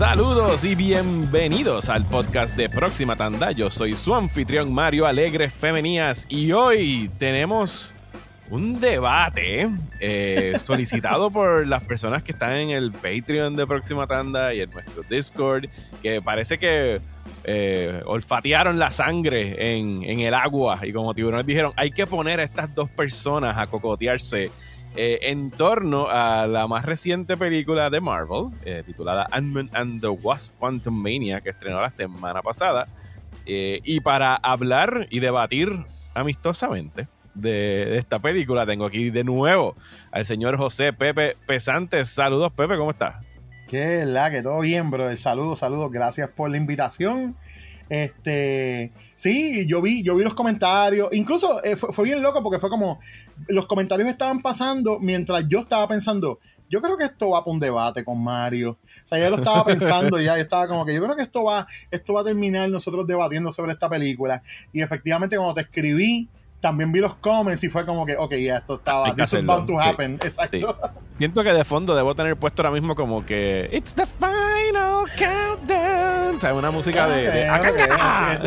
Saludos y bienvenidos al podcast de Próxima Tanda. Yo soy su anfitrión Mario Alegre Femenías y hoy tenemos un debate eh, solicitado por las personas que están en el Patreon de Próxima Tanda y en nuestro Discord, que parece que eh, olfatearon la sangre en, en, el agua y como tiburones dijeron, hay que poner a estas dos personas a cocotearse eh, en torno a la más reciente película de Marvel, eh, titulada Ant-Man and the Wasp Quantum Mania, que estrenó la semana pasada. Eh, y para hablar y debatir amistosamente de, esta película, tengo aquí de nuevo al señor José Pepe Pesantes. Saludos, Pepe, ¿cómo estás? Que la que todo bien, bro. Saludos, saludos. Gracias por la invitación. Este, sí, yo vi, yo vi los comentarios. Incluso eh, fue, bien loco porque fue como los comentarios estaban pasando mientras yo estaba pensando. Yo creo que esto va para un debate con Mario. O sea, ya lo estaba pensando ya, yo estaba como que yo creo que esto va, esto va a terminar nosotros debatiendo sobre esta película. Y efectivamente, cuando te escribí, también vi los comments y fue como que, ok, ya esto estaba, this is bound to happen. Exacto. Siento que de fondo debo tener puesto ahora mismo como que, it's the final countdown. O sea, una música de.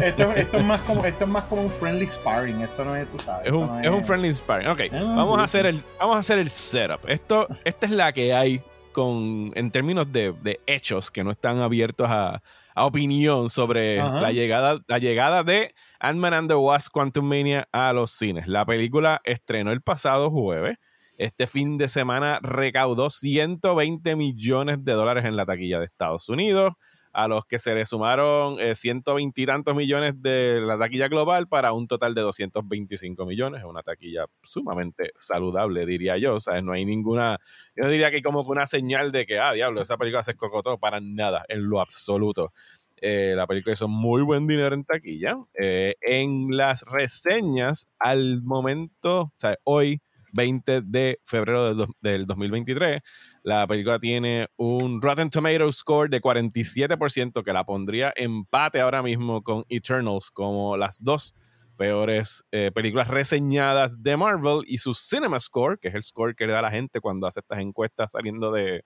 esto, es más como, esto es más como un friendly sparring. Esto no es, tú sabes. Es un, es... un friendly sparring. Ok, vamos, a hacer el, vamos a hacer el setup. Esto, esta es la que hay con, en términos de, de hechos que no están abiertos a a opinión sobre la llegada, la llegada de Ant-Man and the Wasp Quantum Mania a los cines. La película estrenó el pasado jueves. Este fin de semana recaudó 120 millones de dólares en la taquilla de Estados Unidos a los que se le sumaron 120 eh, y tantos millones de la taquilla global para un total de 225 millones. Es una taquilla sumamente saludable, diría yo. O sea, no hay ninguna, yo diría que hay como una señal de que, ah, diablo, esa película se cocotó para nada, en lo absoluto. Eh, la película hizo muy buen dinero en taquilla. Eh, en las reseñas, al momento, o sea, hoy, 20 de febrero del, del 2023, la película tiene un Rotten Tomatoes score de 47%, que la pondría empate ahora mismo con Eternals como las dos peores eh, películas reseñadas de Marvel y su Cinema Score, que es el score que le da a la gente cuando hace estas encuestas saliendo de,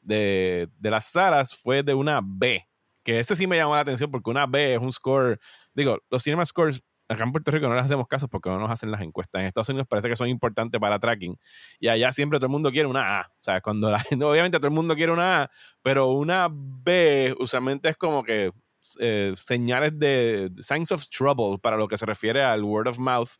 de, las salas, fue de una B. Que ese sí me llamó la atención porque una B es un score, digo, los Cinema Scores acá en Puerto Rico no les hacemos caso porque no nos hacen las encuestas. En Estados Unidos parece que son importantes para tracking. Y allá siempre todo el mundo quiere una A. O sea, cuando la gente, obviamente todo el mundo quiere una A, pero una B usualmente es como que eh, señales de signs of trouble para lo que se refiere al word of mouth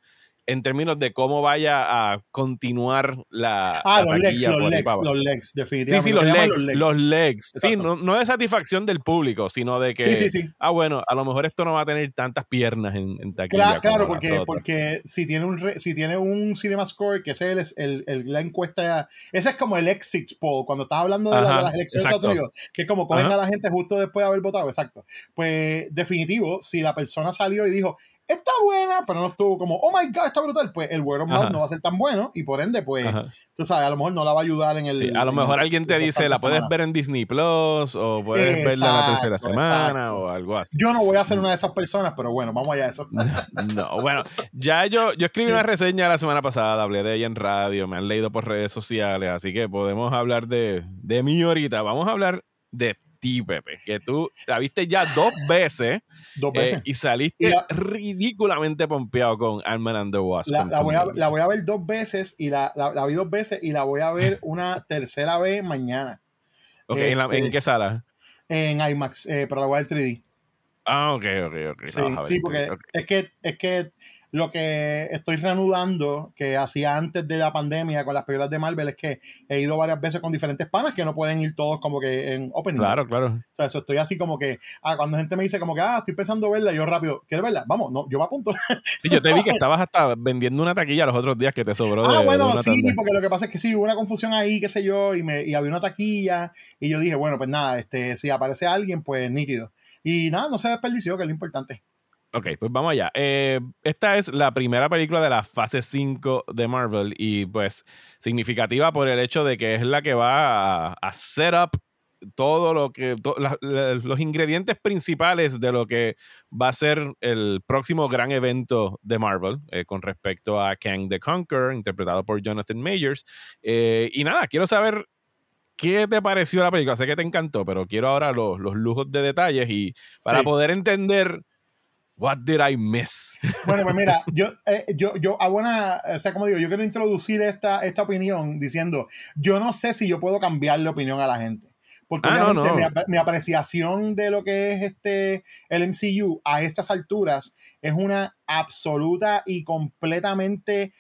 en términos de cómo vaya a continuar la. Ah, los, legs, los, legs, los legs, definitivamente. Sí, sí, los legs, los legs. Sí, no, no, de satisfacción del público, sino de que. Sí, sí, sí. Ah, bueno, a lo mejor esto no va a tener tantas piernas en, en taquilla. Claro, claro porque, porque si tiene un si tiene un Cinema Score, que ese es el, el, la encuesta. Ese es como el exit poll, cuando estás hablando de, las elecciones de Estados Unidos, que es como cogen a la gente justo después de haber votado, exacto. Pues, definitivo, si la persona salió y dijo, está buena, pero no estuvo como, oh my god, está brutal, pues el word of mouth no va a ser tan bueno y por ende, pues, tú sabes, a lo mejor no la va a ayudar en el. Sí, a lo mejor alguien te dice, la puedes ver en Disney Plus o puedes verla la tercera semana o algo así. Yo no voy a ser una de esas personas, pero bueno, vamos allá a eso. no, bueno, ya yo, yo escribí una reseña la semana pasada, hablé de ella en radio, me han leído por redes sociales, así que podemos hablar de, de mí ahorita. Vamos a hablar de Pepe, que tú la viste ya dos veces, dos veces. Eh, y saliste ridículamente pompeado con Ant-Man and the Wasp. La, voy a, ver dos veces y la, vi dos veces y la voy a ver una tercera vez mañana. Ok, ¿en, este, qué sala? En IMAX, eh, pero la voy a ver 3D. Ah, ok, ok, ok. Sí, porque es que, es que lo que estoy reanudando que hacía antes de la pandemia con las películas de Marvel es que he ido varias veces con diferentes panas que no pueden ir todos como que en opening. Claro, claro. O sea, eso estoy así como que, ah, cuando gente me dice como que, ah, estoy pensando verla, yo rápido, ¿quieres verla? Vamos, no, yo me apunto. Sí, yo te vi que estabas hasta vendiendo una taquilla los otros días que te sobró. Ah, bueno, sí, porque lo que pasa es que sí, hubo una confusión ahí, qué sé yo, y, me, y había una taquilla, y yo dije, bueno, pues nada, este, si aparece alguien, pues nítido. Y nada, no se desperdició, que es lo importante. Ok, pues vamos allá. Eh, esta es la primera película de la fase 5 de Marvel y pues significativa por el hecho de que es la que va a, a set up todo lo que los ingredientes principales de lo que va a ser el próximo gran evento de Marvel eh, con respecto a Kang the Conqueror interpretado por Jonathan Majors eh, y nada quiero saber ¿qué te pareció la película? Sé que te encantó, pero quiero ahora los, lujos de detalles y para poder entender what did I miss. Bueno, pues mira, yo, eh, yo, yo, a buena, o sea, como digo, yo quiero introducir esta, esta opinión diciendo, yo no sé si yo puedo cambiar la opinión a la gente. Porque ah, Mi, apreciación de lo que es este el MCU a estas alturas es una absoluta y completamente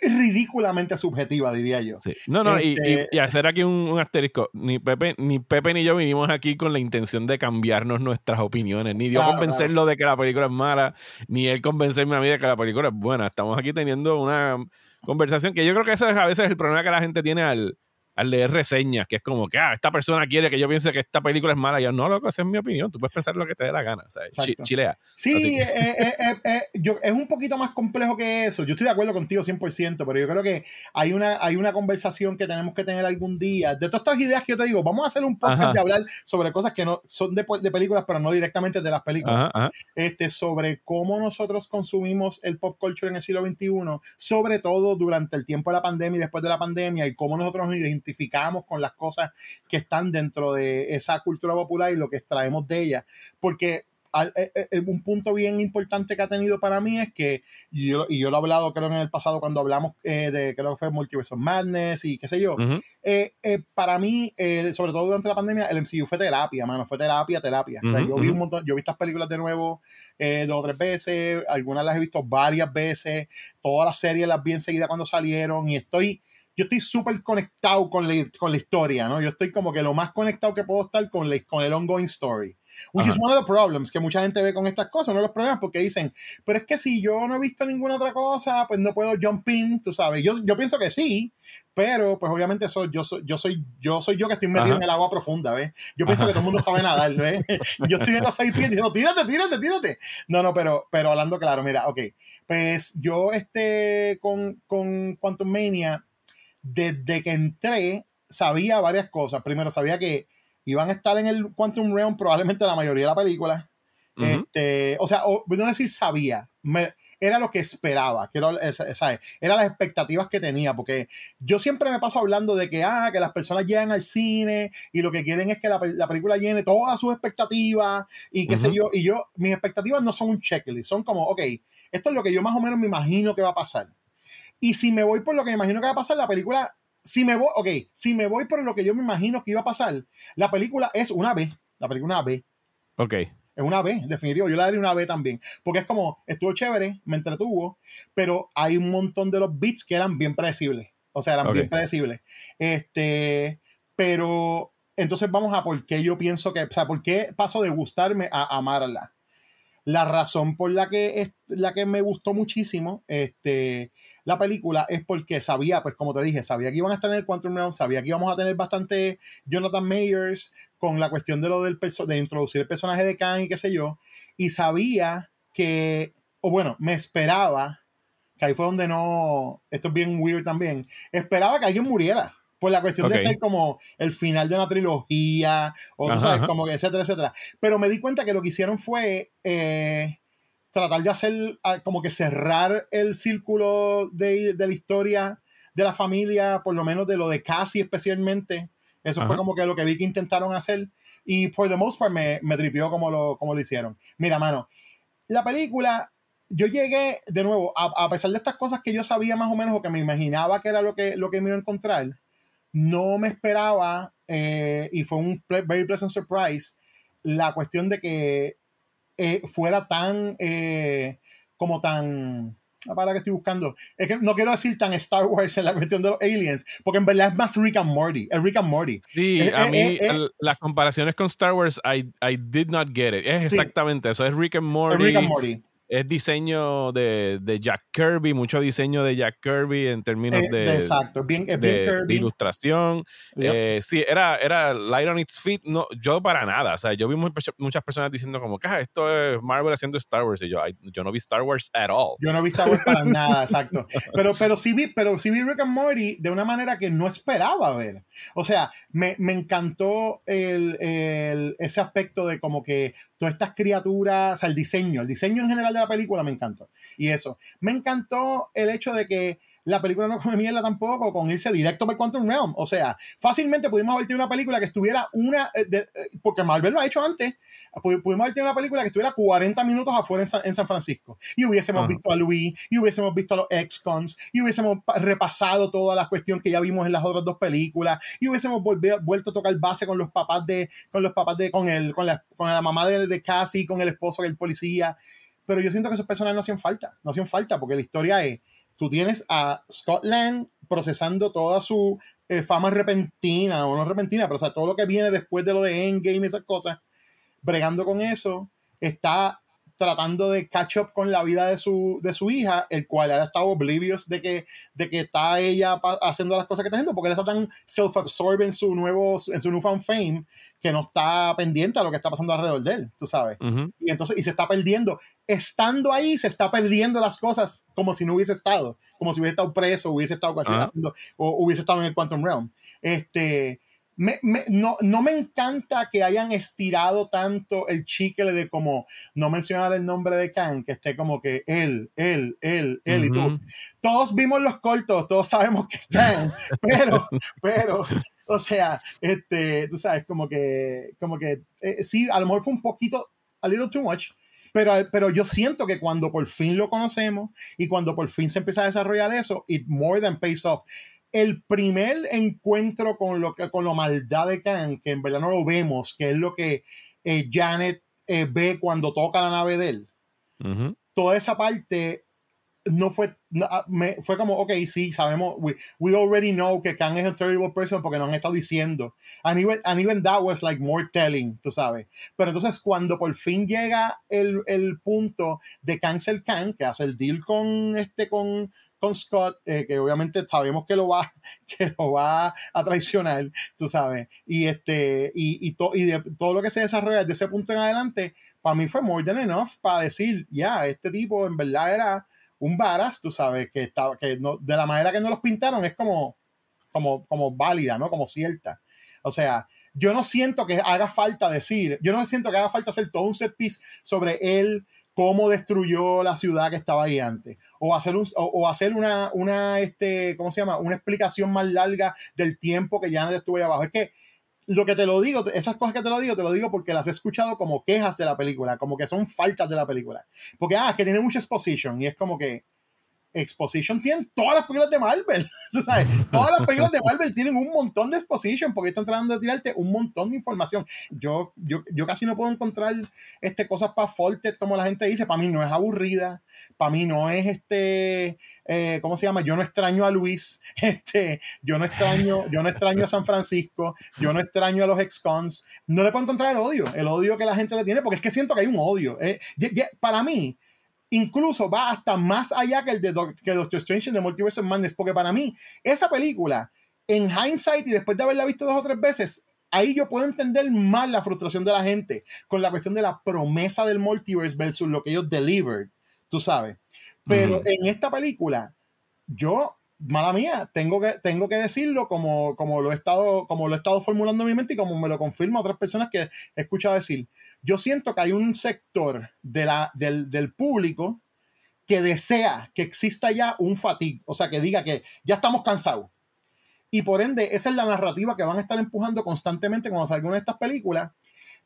ridículamente subjetiva, diría yo. No, no, este y, hacer aquí un, asterisco. Ni Pepe, ni Pepe ni yo vinimos aquí con la intención de cambiarnos nuestras opiniones. Ni yo convencerlo de que la película es mala, ni él convencerme a mí de que la película es buena. Estamos aquí teniendo una conversación que yo creo que eso es a veces el problema que la gente tiene al, al leer reseñas, que es como que, ah, esta persona quiere que yo piense que esta película es mala. Y yo, no, loco, esa es mi opinión. Tú puedes pensar lo que te dé la gana. O chilea. Sí, eh, eh, eh, yo, es un poquito más complejo que eso. Yo estoy de acuerdo contigo 100%, pero yo creo que hay una, hay una conversación que tenemos que tener algún día. De todas estas ideas que yo te digo, vamos a hacer un podcast de hablar sobre cosas que no son de, de películas, pero no directamente de las películas. Este, sobre cómo nosotros consumimos el pop culture en el siglo XXI, sobre todo durante el tiempo de la pandemia y después de la pandemia, y cómo nosotros nos identificamos con las cosas que están dentro de esa cultura popular y lo que extraemos de ella. Porque eh, eh, eh, un punto bien importante que ha tenido para mí es que, y yo, y yo lo he hablado creo en el pasado cuando hablamos de, creo que fue Multiverse of Madness y qué sé yo, para mí, sobre todo durante la pandemia, el MCU fue terapia, mano, fue terapia, terapia. yo vi un montón, yo vi estas películas de nuevo dos o tres veces, algunas las he visto varias veces, todas las series las vi enseguida cuando salieron y estoy yo estoy súper conectado con la, con la historia, ¿no? Yo estoy como que lo más conectado que puedo estar con, con el ongoing story. Which is one of the problems que mucha gente ve con estas cosas, uno de los problemas, porque dicen, pero es que si yo no he visto ninguna otra cosa, pues no puedo jump in, tú sabes. Yo, yo pienso que sí, pero pues obviamente eso, yo, soy, yo, soy, yo soy yo que estoy metido en el agua profunda, ¿ves? Yo pienso que todo el mundo sabe nadar, ¿ves? yo estoy viendo seis pies diciendo, tírate, tírate, tírate. No, no, pero, pero hablando claro, mira, ok, pues yo este, con, con Quantum Mania desde que entré, sabía varias cosas. Primero, sabía que iban a estar en el Quantum Realm probablemente la mayoría de la película. este, o sea, no decir sabía, era lo que esperaba, que era, era las expectativas que tenía, porque yo siempre me paso hablando de que, ah, que las personas llegan al cine y lo que quieren es que la, película llene todas sus expectativas y qué sé yo, y yo, mis expectativas no son un checklist, son como, ok, esto es lo que yo más o menos me imagino que va a pasar. Y si me voy por lo que me imagino que va a pasar, la película, si me voy, ok, si me voy por lo que yo me imagino que iba a pasar, la película es una B. La película es una B. Ok. Es una B, definitivo. Yo le daría una B también. Porque es como, estuvo chévere, me entretuvo, pero hay un montón de los beats que eran bien predecibles. O sea, eran bien predecibles. Este, pero entonces vamos a por qué yo pienso que, o sea, por qué paso de gustarme a amarla. La razón por la que, es, la que me gustó muchísimo este, la película es porque sabía, pues como te dije, sabía que iban a estar en el Quantum Realm, sabía que íbamos a tener bastante Jonathan Mayers con la cuestión de lo del de introducir el personaje de Khan y qué sé yo, y sabía que, o bueno, me esperaba, que ahí fue donde no, esto es bien weird también, esperaba que alguien muriera por la cuestión de ser como el final de una trilogía, o tú sabes, como que etcétera, etcétera. Pero me di cuenta que lo que hicieron fue eh, tratar de hacer, ah, como que cerrar el círculo de, la historia de la familia, por lo menos de lo de Cassie especialmente. Eso fue como que lo que vi que intentaron hacer. Y por the most part me, me tripió como lo, como lo hicieron. Mira, mano, la película yo llegué, de nuevo, a, pesar de estas cosas que yo sabía más o menos o que me imaginaba que era lo que, lo que me iba a encontrar, no me esperaba, eh, y fue un very pleasant surprise, la cuestión de que eh, fuera tan, eh, como tan, la palabra que estoy buscando, es que no quiero decir tan Star Wars en la cuestión de los aliens, porque en verdad es más Rick and Morty, es Rick and Morty. Sí, a mí las comparaciones con Star Wars, I, I, did not get it. Es exactamente eso, es Rick and Morty. Rick and Morty es diseño de, de, Jack Kirby, mucho diseño de Jack Kirby en términos eh, de, exacto, bien, bien de, ilustración. Eh, sí, era, era Light on its feet, no, yo para nada. O sea, yo vi muchas personas diciendo como ah, esto es Marvel haciendo Star Wars. Y yo, yo no vi Star Wars at all. Yo no vi Star Wars para nada, exacto. Pero, pero, sí vi, pero sí vi Rick and Morty de una manera que no esperaba ver. O sea, me, me encantó el, el, ese aspecto de como que todas estas criaturas, o sea, el diseño, el diseño en general de la película me encantó. Y eso, me encantó el hecho de que la película no come mierda tampoco con irse directo para Quantum Realm. O sea, fácilmente pudimos haber tenido una película que estuviera una, eh, eh, porque Marvel lo ha hecho antes, pudimos haber tenido una película que estuviera 40 minutos afuera en San, Francisco. Y hubiésemos visto a Louis, y hubiésemos visto a los ex-cons, y hubiésemos repasado toda la cuestión que ya vimos en las otras dos películas, y hubiésemos vuelto a tocar base con los papás de, con los papás de, con el, con la, con la mamá de, de Cassie, con el esposo, el policía. Pero yo siento que esos personajes no hacían falta, no hacían falta, porque la historia es tú tienes a Scotland procesando toda su eh, fama repentina, o no repentina, pero o sea, todo lo que viene después de lo de Endgame y esas cosas, bregando con eso, está tratando de catch up con la vida de su, de su hija, el cual ahora está oblivious de que, de que está ella haciendo las cosas que está haciendo, porque él está tan self-absorbed en su nuevo, en su newfound fame, que no está pendiente a lo que está pasando alrededor de él, tú sabes. Y entonces, y se está perdiendo. Estando ahí, se está perdiendo las cosas como si no hubiese estado, como si hubiese estado preso, hubiese estado haciendo, o hubiese estado en el Quantum Realm. Este, me, no, no, me encanta que hayan estirado tanto el chicle de como no mencionar el nombre de Khan, que esté como que él, él, él, él y tú. Todos vimos los cortos, todos sabemos que es Khan, pero, pero, o sea, este, tú sabes, como que, como que, eh, sí, a lo mejor fue un poquito, a little too much, pero, pero, yo siento que cuando por fin lo conocemos y cuando por fin se empieza a desarrollar eso, it more than pays off el primer encuentro con lo que con la maldad de Khan, que en verdad no lo vemos, que es lo que eh, Janet eh, ve cuando toca la nave de él. Toda esa parte no fue, ah, me, fue como, ok, sí, sabemos, we, we, already know que Khan es a terrible person porque nos han estado diciendo. And even, and even that was like more telling, tú sabes. Pero entonces cuando por fin llega el, el punto de cancel Khan, que hace el deal con, este, con, con Scott, eh, que obviamente sabemos que lo va, que lo va a traicionar, tú sabes, y este, y, y, y de todo lo que se desarrolla desde ese punto en adelante, para mí fue more than enough para decir, ya, este tipo en verdad era un varas, tú sabes, que estaba, que no, de la manera que no los pintaron es como, como, como válida, ¿no? Como cierta. O sea, yo no siento que haga falta decir, yo no siento que haga falta hacer todo un set piece sobre él cómo destruyó la ciudad que estaba ahí antes. O hacer, un, o, hacer una, una, este, ¿cómo se llama? Una explicación más larga del tiempo que ya no estuvo ahí abajo. Es que lo que te lo digo, esas cosas que te lo digo, te lo digo porque las he escuchado como quejas de la película, como que son faltas de la película. Porque, ah, es que tiene mucha exposition y es como que, exposition tienen todas las películas de Marvel. ¿tú sabes? Todas las películas de Marvel tienen un montón de exposition porque están tratando de tirarte un montón de información. Yo, yo, yo casi no puedo encontrar este, cosas para Forte, como la gente dice. Para mí no es aburrida. Para mí no es este. Eh, ¿Cómo se llama? Yo no extraño a Luis. Este, yo no extraño, yo no extraño a San Francisco. Yo no extraño a los ex-cons. No le puedo encontrar el odio. El odio que la gente le tiene porque es que siento que hay un odio. Eh, para mí incluso va hasta más allá que el de que Doctor Strange en The Multiverse of Madness, porque para mí, esa película, en hindsight y después de haberla visto dos o tres veces, ahí yo puedo entender más la frustración de la gente con la cuestión de la promesa del multiverse versus lo que ellos delivered, tú sabes. Pero en esta película, yo mala mía, tengo que, tengo que decirlo como, como, lo he estado, como lo he estado formulando en mi mente y como me lo confirman otras personas que he escuchado decir. Yo siento que hay un sector de la, del, del público que desea que exista ya un fatigue, o sea, que diga que ya estamos cansados. Y por ende, esa es la narrativa que van a estar empujando constantemente cuando salga una de estas películas.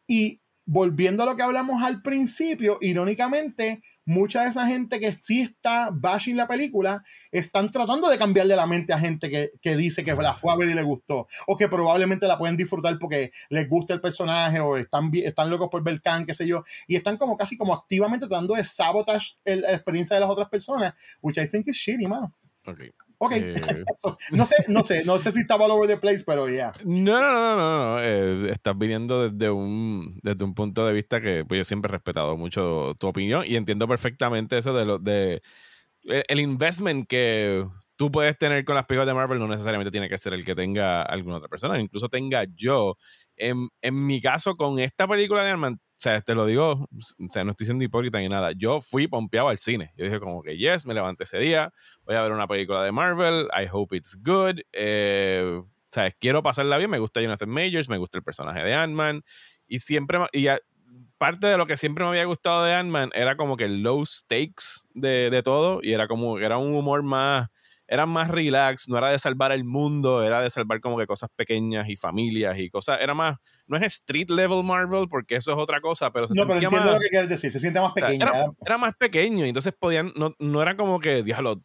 Y volviendo a lo que hablamos al principio, irónicamente, mucha de esa gente que sí está bashing la película están tratando de cambiarle la mente a gente que, dice que la fue a ver y le gustó, o que probablemente la pueden disfrutar porque les gusta el personaje, o están, están locos por ver Khan, qué sé yo, y están como casi como activamente tratando de sabotage la experiencia de las otras personas, which I think is shitty, mano. Okay. Ok, eh, no sé, no sé, no sé si estaba all over the place, pero ya. No, no, no, no, no. Eh, estás viniendo desde un, desde un punto de vista que pues, yo siempre he respetado mucho tu opinión y entiendo perfectamente eso de lo de eh, el investment que tú puedes tener con las películas de Marvel no necesariamente tiene que ser el que tenga alguna otra persona, incluso tenga yo. En, en mi caso, con esta película de Armand, sea, te lo digo, o sea, no estoy siendo hipócrita ni nada. Yo fui pompeado al cine. Yo dije como que, yes, me levanté ese día, voy a ver una película de Marvel, I hope it's good. Eh, o sea, quiero pasarla bien, me gusta Jonathan Majors, me gusta el personaje de Ant-Man. Y siempre, y parte de lo que siempre me había gustado de Ant-Man era como que el low stakes de, de todo. Y era como, era un humor más eran más relax, no era de salvar el mundo, era de salvar como que cosas pequeñas y familias y cosas, era más, no es street level Marvel porque eso es otra cosa, pero se No, pero entiendo lo que quieres decir, se siente más pequeño. Era, más pequeño entonces podían, no, no era como que, diablo,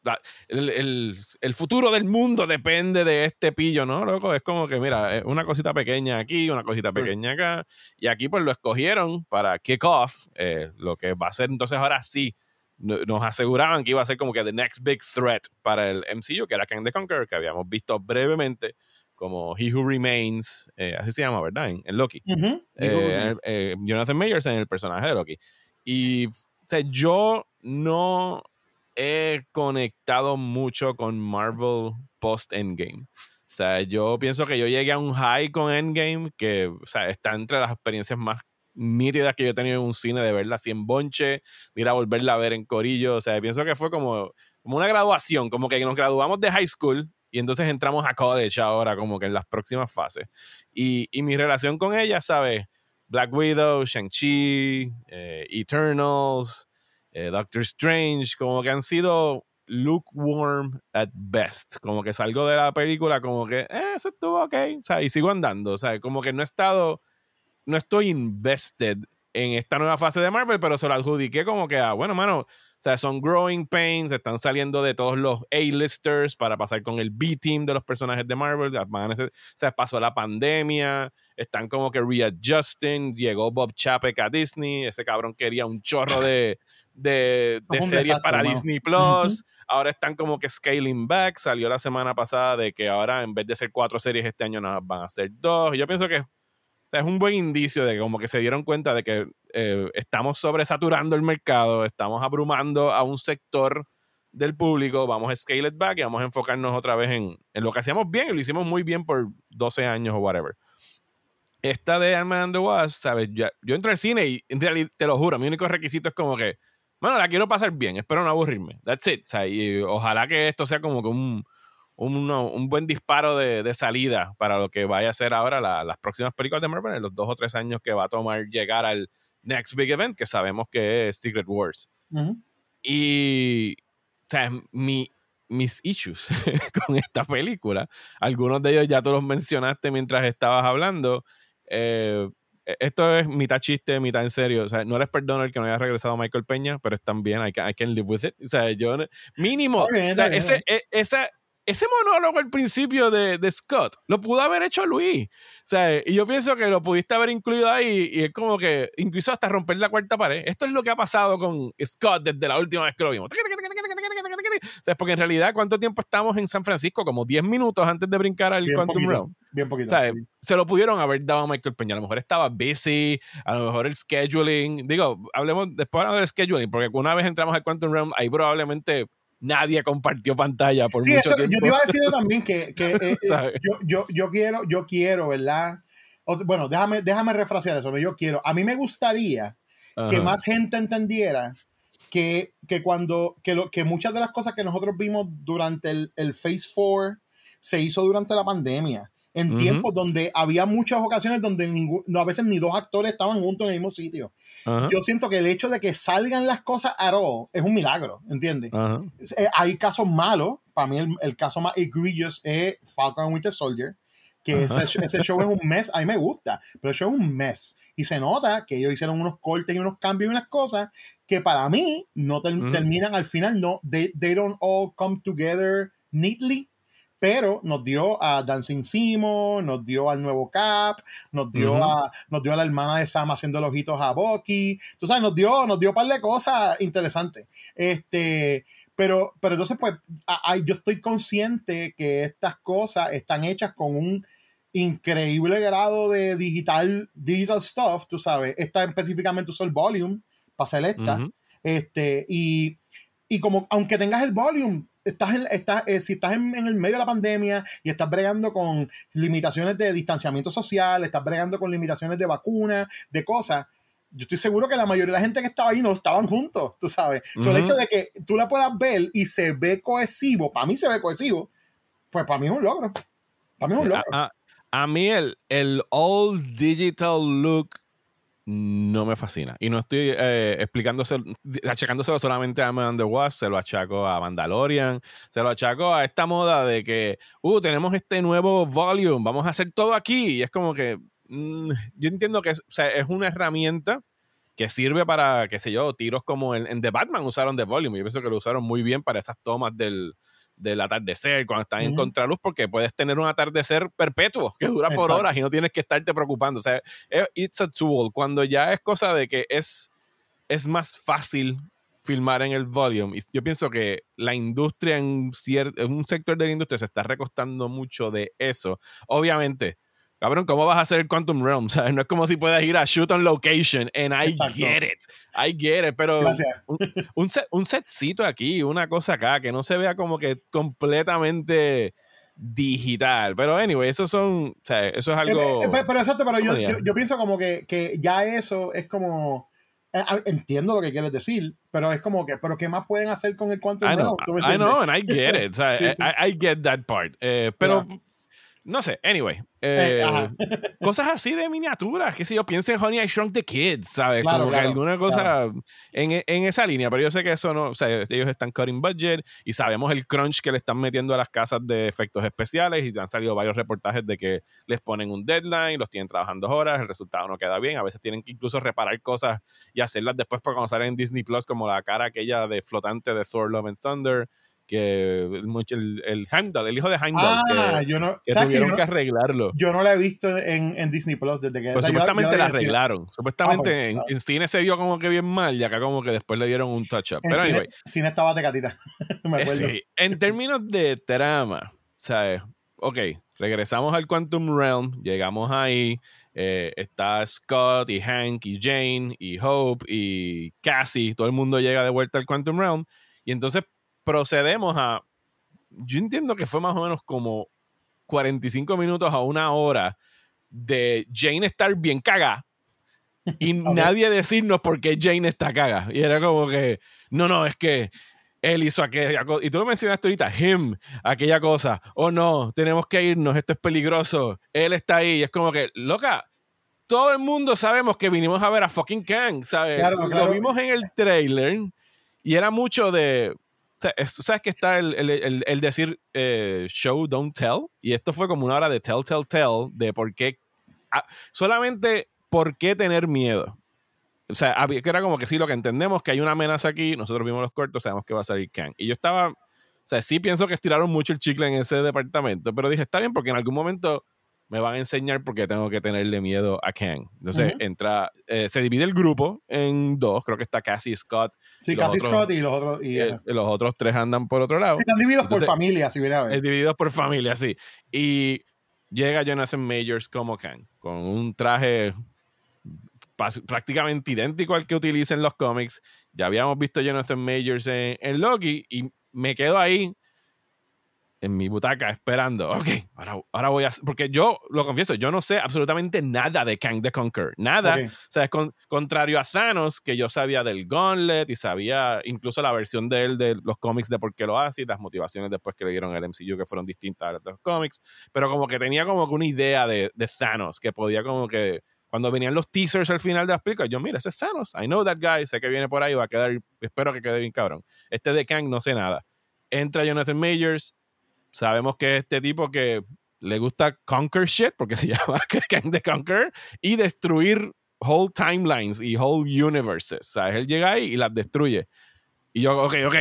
el, el, el, futuro del mundo depende de este pillo, ¿no, loco? Es como que, mira, una cosita pequeña aquí, una cosita pequeña acá, y aquí pues lo escogieron para kick off, eh, lo que va a ser entonces ahora sí nos aseguraban que iba a ser como que the next big threat para el MCU, que era Kang the Conqueror, que habíamos visto brevemente como He Who Remains, eh, así se llama, ¿verdad? En, Loki. Eh, eh, Jonathan Mayers en el personaje de Loki. Y yo no he conectado mucho con Marvel post Endgame. O sea, yo pienso que yo llegué a un high con Endgame que, o sea, está entre las experiencias más nítidas que yo he tenido en un cine de verla así en bonche, de ir a volverla a ver en corillo. O sea, pienso que fue como, como una graduación, como que nos graduamos de high school y entonces entramos a college ahora, como que en las próximas fases. Y, y mi relación con ella, ¿sabes? Black Widow, Shang-Chi, eh, Eternals, eh, Doctor Strange, como que han sido lukewarm at best. Como que salgo de la película como que, eh, eso estuvo ok. O sea, y sigo andando. O sea, como que no he estado no estoy invested en esta nueva fase de Marvel, pero se lo adjudiqué como que, ah, bueno, mano, o sea, son growing pains, están saliendo de todos los A-listers para pasar con el B-team de los personajes de Marvel, o sea, pasó la pandemia, están como que readjusting, llegó Bob Chapek a Disney, ese cabrón quería un chorro de, de, series para Disney Plus, ahora están como que scaling back, salió la semana pasada de que ahora en vez de ser cuatro series este año van a ser dos, yo pienso que o sea, es un buen indicio de que como que se dieron cuenta de que eh, estamos sobresaturando el mercado, estamos abrumando a un sector del público, vamos a scale it back y vamos a enfocarnos otra vez en, lo que hacíamos bien y lo hicimos muy bien por 12 años o whatever. Esta de Ant-Man and the Wasp, ¿sabes? yo entré al cine y en realidad, te lo juro, mi único requisito es como que, bueno, la quiero pasar bien, espero no aburrirme. That's it. O sea, y ojalá que esto sea como que un un, buen disparo de, salida para lo que vaya a ser ahora las próximas películas de Marvel en los dos o tres años que va a tomar llegar al next big event, que sabemos que es Secret Wars. Y, o sea, mi, mis issues con esta película, algunos de ellos ya tú los mencionaste mientras estabas hablando. Eh, esto es mitad chiste, mitad en serio. O sea, no les perdono el que no haya regresado Michael Peña, pero están bien, I can, I can live with it. O sea, yo, mínimo, o sea, ese, e, esa, ese monólogo al principio de, de, Scott lo pudo haber hecho Luis. O sea, y yo pienso que lo pudiste haber incluido ahí y es como que incluso hasta romper la cuarta pared. Esto es lo que ha pasado con Scott desde la última vez que lo vimos. O sea, porque en realidad, ¿cuánto tiempo estamos en San Francisco? Como 10 minutos antes de brincar al Quantum Realm. Bien poquito. O sea, Se lo pudieron haber dado a Michael Peña. A lo mejor estaba busy, a lo mejor el scheduling. Digo, hablemos después del scheduling, porque una vez entramos al Quantum Realm, ahí probablemente nadie compartió pantalla por mucho tiempo. Yo te iba a decir también que, que eh, eh, yo, yo, yo, quiero, yo quiero, ¿verdad? bueno, déjame, déjame refrasear eso. Yo quiero, a mí me gustaría que más gente entendiera que, que cuando, que, lo, que muchas de las cosas que nosotros vimos durante el, el Phase 4 se hizo durante la pandemia en tiempos donde había muchas ocasiones donde no, a veces ni dos actores estaban juntos en el mismo sitio. Yo siento que el hecho de que salgan las cosas a all es un milagro, ¿entiendes? Eh, hay casos malos, para mí el, caso más egregious es Falcon Winter Soldier, que ese, ese, show es un mes, a mí me gusta, pero el show es un mes. Y se nota que ellos hicieron unos cortes y unos cambios y unas cosas que para mí no terminan al final, no, they, they don't all come together neatly pero nos dio a Dancing Simo, nos dio al nuevo Cap, nos dio, a, nos dio a la hermana de Sam haciendo los ojitos a Bucky. Tú sabes, nos dio, nos dio un par de cosas interesantes. Este, pero, pero entonces, pues, yo estoy consciente que estas cosas están hechas con un increíble grado de digital, digital stuff, tú sabes. Esta específicamente usó el volume para hacer esta. Este, y, y como, aunque tengas el volume, estás en, estás, eh, si estás en, el medio de la pandemia y estás bregando con limitaciones de distanciamiento social, estás bregando con limitaciones de vacunas, de cosas, yo estoy seguro que la mayoría de la gente que estaba ahí no estaban juntos, tú sabes. el hecho de que tú la puedas ver y se ve cohesivo, para mí se ve cohesivo, pues para mí es un logro. Para mí es un logro. A, mí el, el all digital look no me fascina. Y no estoy eh, explicándose, achacándoselo solamente a Man the Wasp, se lo achaco a Mandalorian, se lo achaco a esta moda de que, uh, tenemos este nuevo volume, vamos a hacer todo aquí. Y es como que, mm, yo entiendo que es, es una herramienta que sirve para, qué sé yo, tiros como en, en The Batman usaron The Volume. Yo pienso que lo usaron muy bien para esas tomas del, del atardecer, cuando estás en contraluz, porque puedes tener un atardecer perpetuo que dura por horas y no tienes que estarte preocupando. O sea, it's a tool. Cuando ya es cosa de que es, es más fácil filmar en el volume. Y yo pienso que la industria en, en un sector de la industria se está recostando mucho de eso. Obviamente, Cabrón, ¿cómo vas a hacer el Quantum Realm? ¿Sabes? No es como si puedas ir a shoot on location. And I get it. I get it. Pero un, set, un, setcito aquí, una cosa acá, que no se vea como que completamente digital. Pero anyway, eso son. O sea, eso es algo. Eh, eh, pero, exacto, pero yo, yo, pienso como que, que, ya eso es como. Eh, entiendo lo que quieres decir, pero es como que, pero ¿qué más pueden hacer con el Quantum Realm? I know, and I get it. O sea, I, get that part. pero no sé, anyway. Eh, cosas así de miniaturas, que si yo pienso en Honey I Shrunk the Kids, ¿sabes? Como que alguna cosa en, en, esa línea, pero yo sé que eso no, o sea, ellos están cutting budget y sabemos el crunch que le están metiendo a las casas de efectos especiales y han salido varios reportajes de que les ponen un deadline, los tienen trabajando horas, el resultado no queda bien, a veces tienen que incluso reparar cosas y hacerlas después para cuando salen en Disney Plus, como la cara aquella de flotante de Thor Love and Thunder que el, el, Heimdall, el hijo de Heimdall, ah, que, yo no, que tuvieron que, arreglarlo. Yo no la he visto en, en Disney Plus desde que... Pues supuestamente la arreglaron. Supuestamente ah, en, cine se vio como que bien mal y acá como que después le dieron un touch-up. Pero cine, anyway. Cine estaba de catita. Me acuerdo. Sí. En términos de trama, ¿sabes? Ok, regresamos al Quantum Realm, llegamos ahí, eh, está Scott y Hank y Jane y Hope y Cassie, todo el mundo llega de vuelta al Quantum Realm y entonces procedemos a. Yo entiendo que fue más o menos como 45 minutos a una hora de Jane estar bien cagada y nadie decirnos por qué Jane está caga. Y era como que, no, no, es que él hizo aquella cosa. Y tú lo mencionaste ahorita, him, aquella cosa. Oh no, tenemos que irnos, esto es peligroso. Él está ahí. Y es como que, loca, todo el mundo sabemos que vinimos a ver a fucking Kang, ¿sabes? Lo vimos en el trailer y era mucho de, sabes que está el, decir eh, show, don't tell. Y esto fue como una hora de tell, tell, tell, de por qué. Ah, solamente por qué tener miedo. O sea, que era como que sí, lo que entendemos que hay una amenaza aquí, nosotros vimos los cortos, sabemos que va a salir Kang. Y yo estaba. O sea, sí pienso que estiraron mucho el chicle en ese departamento, pero dije, está bien, porque en algún momento me van a enseñar porque tengo que tenerle miedo a Kang. Entonces entra, eh, se divide el grupo en dos, creo que está Cassie Scott. Sí, Cassie Scott y los otros. Y, eh, los otros tres andan por otro lado. Sí, están divididos por familia, si viene a ver. Divididos por familia, sí. Y llega Jonathan Majors como Kang, con un traje prácticamente idéntico al que utiliza en los cómics. Ya habíamos visto Jonathan Majors en, en Loki y me quedo ahí en mi butaca esperando, ok, ahora, ahora voy a... Porque yo, lo confieso, yo no sé absolutamente nada de Kang the Conqueror, nada. O sea, es contrario a Thanos, que yo sabía del Gauntlet y sabía incluso la versión de él de los cómics de por qué lo hace y las motivaciones después que le dieron el MCU que fueron distintas a los cómics, pero como que tenía como que una idea de, de Thanos, que podía como que... Cuando venían los teasers al final de las películas, yo, mira, ese es Thanos, I know that guy, sé que viene por ahí, va a quedar, espero que quede bien cabrón. Este de Kang no sé nada. Entra Jonathan Majors, Sabemos que este tipo que le gusta conquer shit, porque se llama Kang the Conquer, y destruir whole timelines y whole universes. ¿Sabes? Él llega ahí y las destruye. Y yo, ok, ok.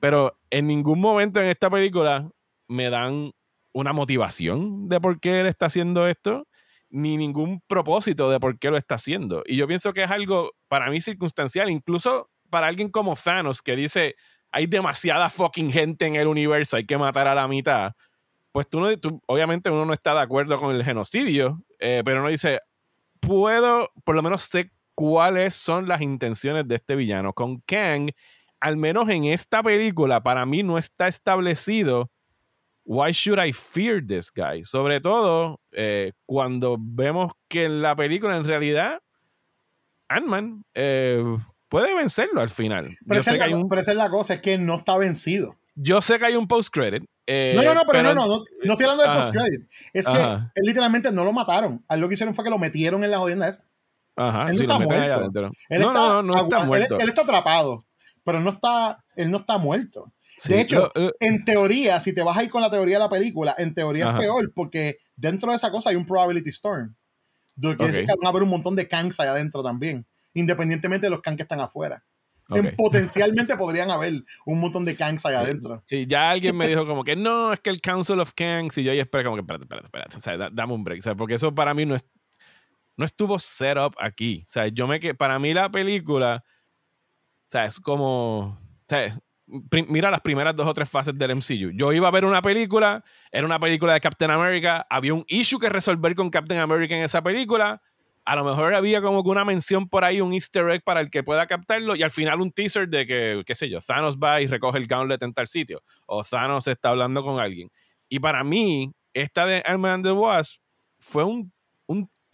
Pero en ningún momento en esta película me dan una motivación de por qué él está haciendo esto, ni ningún propósito de por qué lo está haciendo. Y yo pienso que es algo para mí circunstancial, incluso para alguien como Thanos, que dice, hay demasiada fucking gente en el universo, hay que matar a la mitad. Pues tú, no, obviamente uno no está de acuerdo con el genocidio, eh, pero uno dice, puedo, por lo menos sé cuáles son las intenciones de este villano. Con Kang, al menos en esta película, para mí no está establecido why should I fear this guy? Sobre todo eh, cuando vemos que en la película en realidad Ant-Man eh, puede vencerlo al final. Pero, esa, es la cosa, es que no está vencido. Yo sé que hay un post-credit. Eh, no, no, no, pero, no, no, no, no, estoy hablando del post-credit. Es que literalmente no lo mataron. lo que hicieron fue que lo metieron en la jodienda esa. Ajá, él no está muerto. Él no, está, no, no, está muerto. Él, está atrapado, pero no está, él no está muerto. de hecho, en teoría, si te vas a ir con la teoría de la película, en teoría es peor porque dentro de esa cosa hay un probability storm. Quiere decir que van a haber un montón de kanks allá adentro también, independientemente de los kanks que están afuera. potencialmente podrían haber un montón de kanks allá adentro. Sí, ya alguien me dijo como que no, es que el Council of Kanks y yo ahí esperé como que espérate, espérate, espérate, o sea, dame un break, o sea, porque eso para mí no es no estuvo set up aquí. O sea, yo me que para mí la película, o sea, es como, o sea, mira las primeras dos o tres fases del MCU. Yo iba a ver una película, era una película de Captain America, había un issue que resolver con Captain America en esa película. A lo mejor había como que una mención por ahí, un easter egg para el que pueda captarlo, y al final un teaser de que, qué sé yo, Thanos va y recoge el gauntlet en tal sitio, o Thanos está hablando con alguien. Y para mí, esta de Ant-Man the Wasp fue un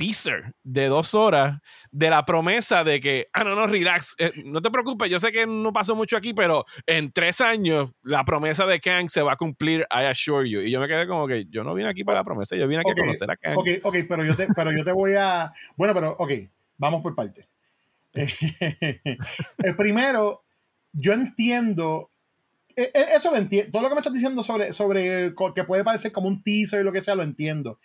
teaser de dos horas de la promesa de que, ah, no, no, relax, eh, no te preocupes, yo sé que no pasó mucho aquí, pero en tres años la promesa de Kang se va a cumplir, I assure you. Y yo me quedé como que yo no vine aquí para la promesa, yo vine aquí a conocer a Kang. Ok, ok, pero yo te, pero yo te voy a... Bueno, pero ok, vamos por parte. el primero, yo entiendo eh, eh, eso lo entiendo. Todo lo que me estás diciendo sobre, sobre que puede parecer como un teaser y lo que sea, lo entiendo.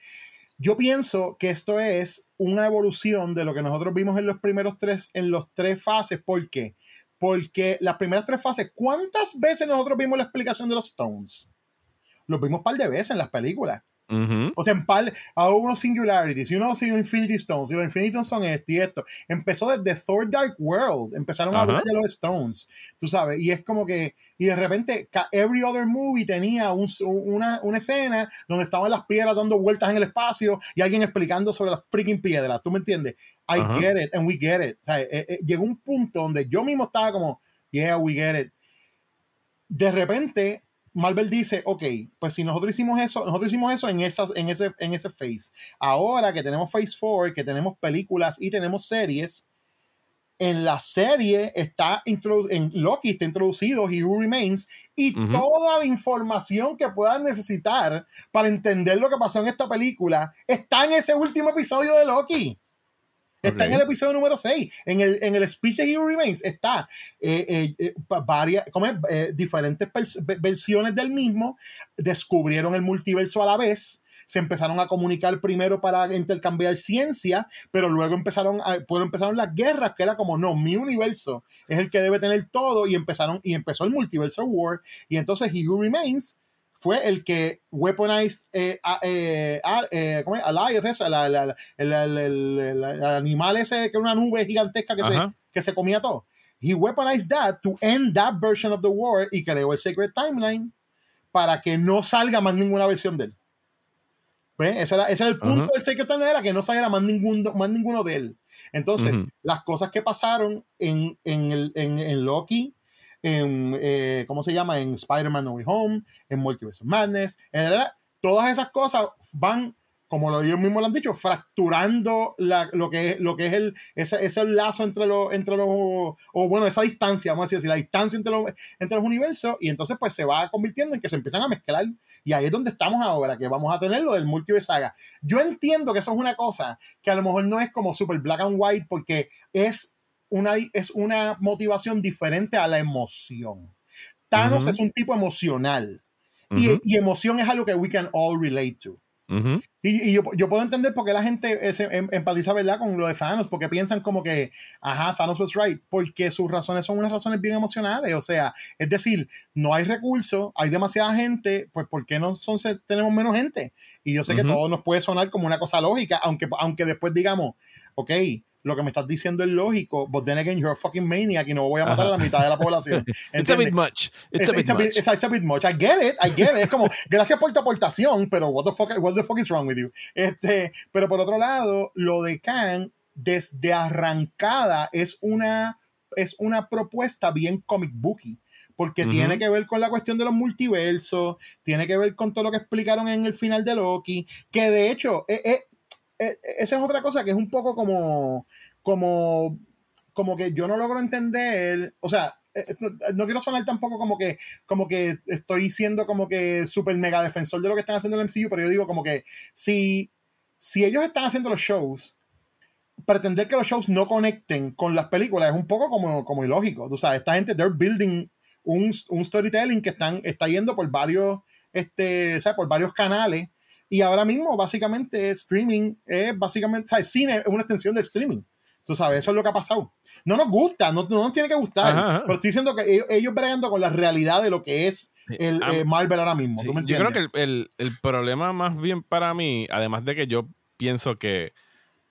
Yo pienso que esto es una evolución de lo que nosotros vimos en los primeros tres, en los tres fases. ¿Por qué? Porque las primeras tres fases, ¿cuántas veces nosotros vimos la explicación de los Stones? Los vimos un par de veces en las películas. O sea, en par, a unos singularities, y uno sido Infinity Stones, y los Infinity Stones son esto y esto. Empezó desde Thor Dark World, empezaron a hablar de los Stones, tú sabes, y es como que, y de repente, every other movie tenía una, una, escena donde estaban las piedras dando vueltas en el espacio y alguien explicando sobre las freaking piedras, ¿tú me entiendes? I get it, and we get it. O sea, eh, eh, llegó un punto donde yo mismo estaba como, yeah, we get it. De repente, Marvel dice, ok, pues si nosotros hicimos eso, nosotros hicimos eso en, esas, en, ese, en ese phase. Ahora que tenemos Phase 4, que tenemos películas y tenemos series, en la serie está en Loki está introducido He Who Remains y toda la información que puedan necesitar para entender lo que pasó en esta película está en ese último episodio de Loki. Está en el episodio número 6. En el, en el speech de Hero Remains está eh, eh, eh, varias, diferentes versiones del mismo. Descubrieron el multiverso a la vez. Se empezaron a comunicar primero para intercambiar ciencia, pero luego empezaron, a, pues empezaron las guerras, que era como, no, mi universo es el que debe tener todo, y empezaron, y empezó el multiverso war, y entonces Hero Remains fue el que weaponized eh, eh, eh, ¿cómo es? el, animal ese que era una nube gigantesca que se, que se comía todo. He weaponized that to end that version of the war y creó el Sacred Timeline para que no salga más ninguna versión de él. Ese, era, ese, era, el punto del Sacred Timeline, era que no saliera más, ningún, más ninguno de él. Entonces, las cosas que pasaron en, en, el, en, en Loki, en, eh, ¿cómo se llama? En Spider-Man No Way Home, en Multiverse Madness, todas esas cosas van, como ellos mismos lo han dicho, fracturando lo, que, lo que es el, ese, ese lazo entre los, entre los, o bueno, esa distancia, vamos a decir la distancia entre los, entre los universos, y entonces pues se va convirtiendo en que se empiezan a mezclar, y ahí es donde estamos ahora, que vamos a tener lo del Multiverse Saga. Yo entiendo que eso es una cosa que a lo mejor no es como super black and white, porque es una, es una motivación diferente a la emoción. Thanos es un tipo emocional. y, emoción es algo que we can all relate to. Y, yo, puedo entender por qué la gente se em, empatiza ¿verdad? con lo de Thanos, porque piensan como que, ajá, Thanos was right, porque sus razones son unas razones bien emocionales. O sea, es decir, no hay recursos, hay demasiada gente, pues ¿por qué no son, tenemos menos gente? Y yo sé que todo nos puede sonar como una cosa lógica, aunque, aunque después digamos, ok, lo que me estás diciendo es lógico, but then again, you're a fucking maniac y no voy a matar a la mitad de la población. it's a bit much. It's, a, bit much. It's, a bit much. I get it, I get it. Es como, gracias por tu aportación, pero what the fuck, what the fuck is wrong with you? Este, pero por otro lado, lo de Khan, desde arrancada, es una, es una propuesta bien comic booky porque tiene que ver con la cuestión de los multiversos, tiene que ver con todo lo que explicaron en el final de Loki, que de hecho, eh, eh, eh, esa es otra cosa que es un poco como, como, como que yo no logro entender, o sea, eh, eh, no, quiero sonar tampoco como que, como que estoy siendo como que súper mega defensor de lo que están haciendo en el MCU, pero yo digo como que si, si ellos están haciendo los shows, pretender que los shows no conecten con las películas es un poco como, como ilógico. Tú sabes, esta gente, they're building un, un storytelling que están, está yendo por varios, este, ¿sabes? por varios canales. Y ahora mismo, básicamente, streaming es básicamente, ¿sabes? Cine es una extensión de streaming. Tú sabes, eso es lo que ha pasado. No nos gusta, no, no nos tiene que gustar. Pero estoy diciendo que ellos, bregando con la realidad de lo que es el eh, Marvel ahora mismo. yo creo que el, el, problema más bien para mí, además de que yo pienso que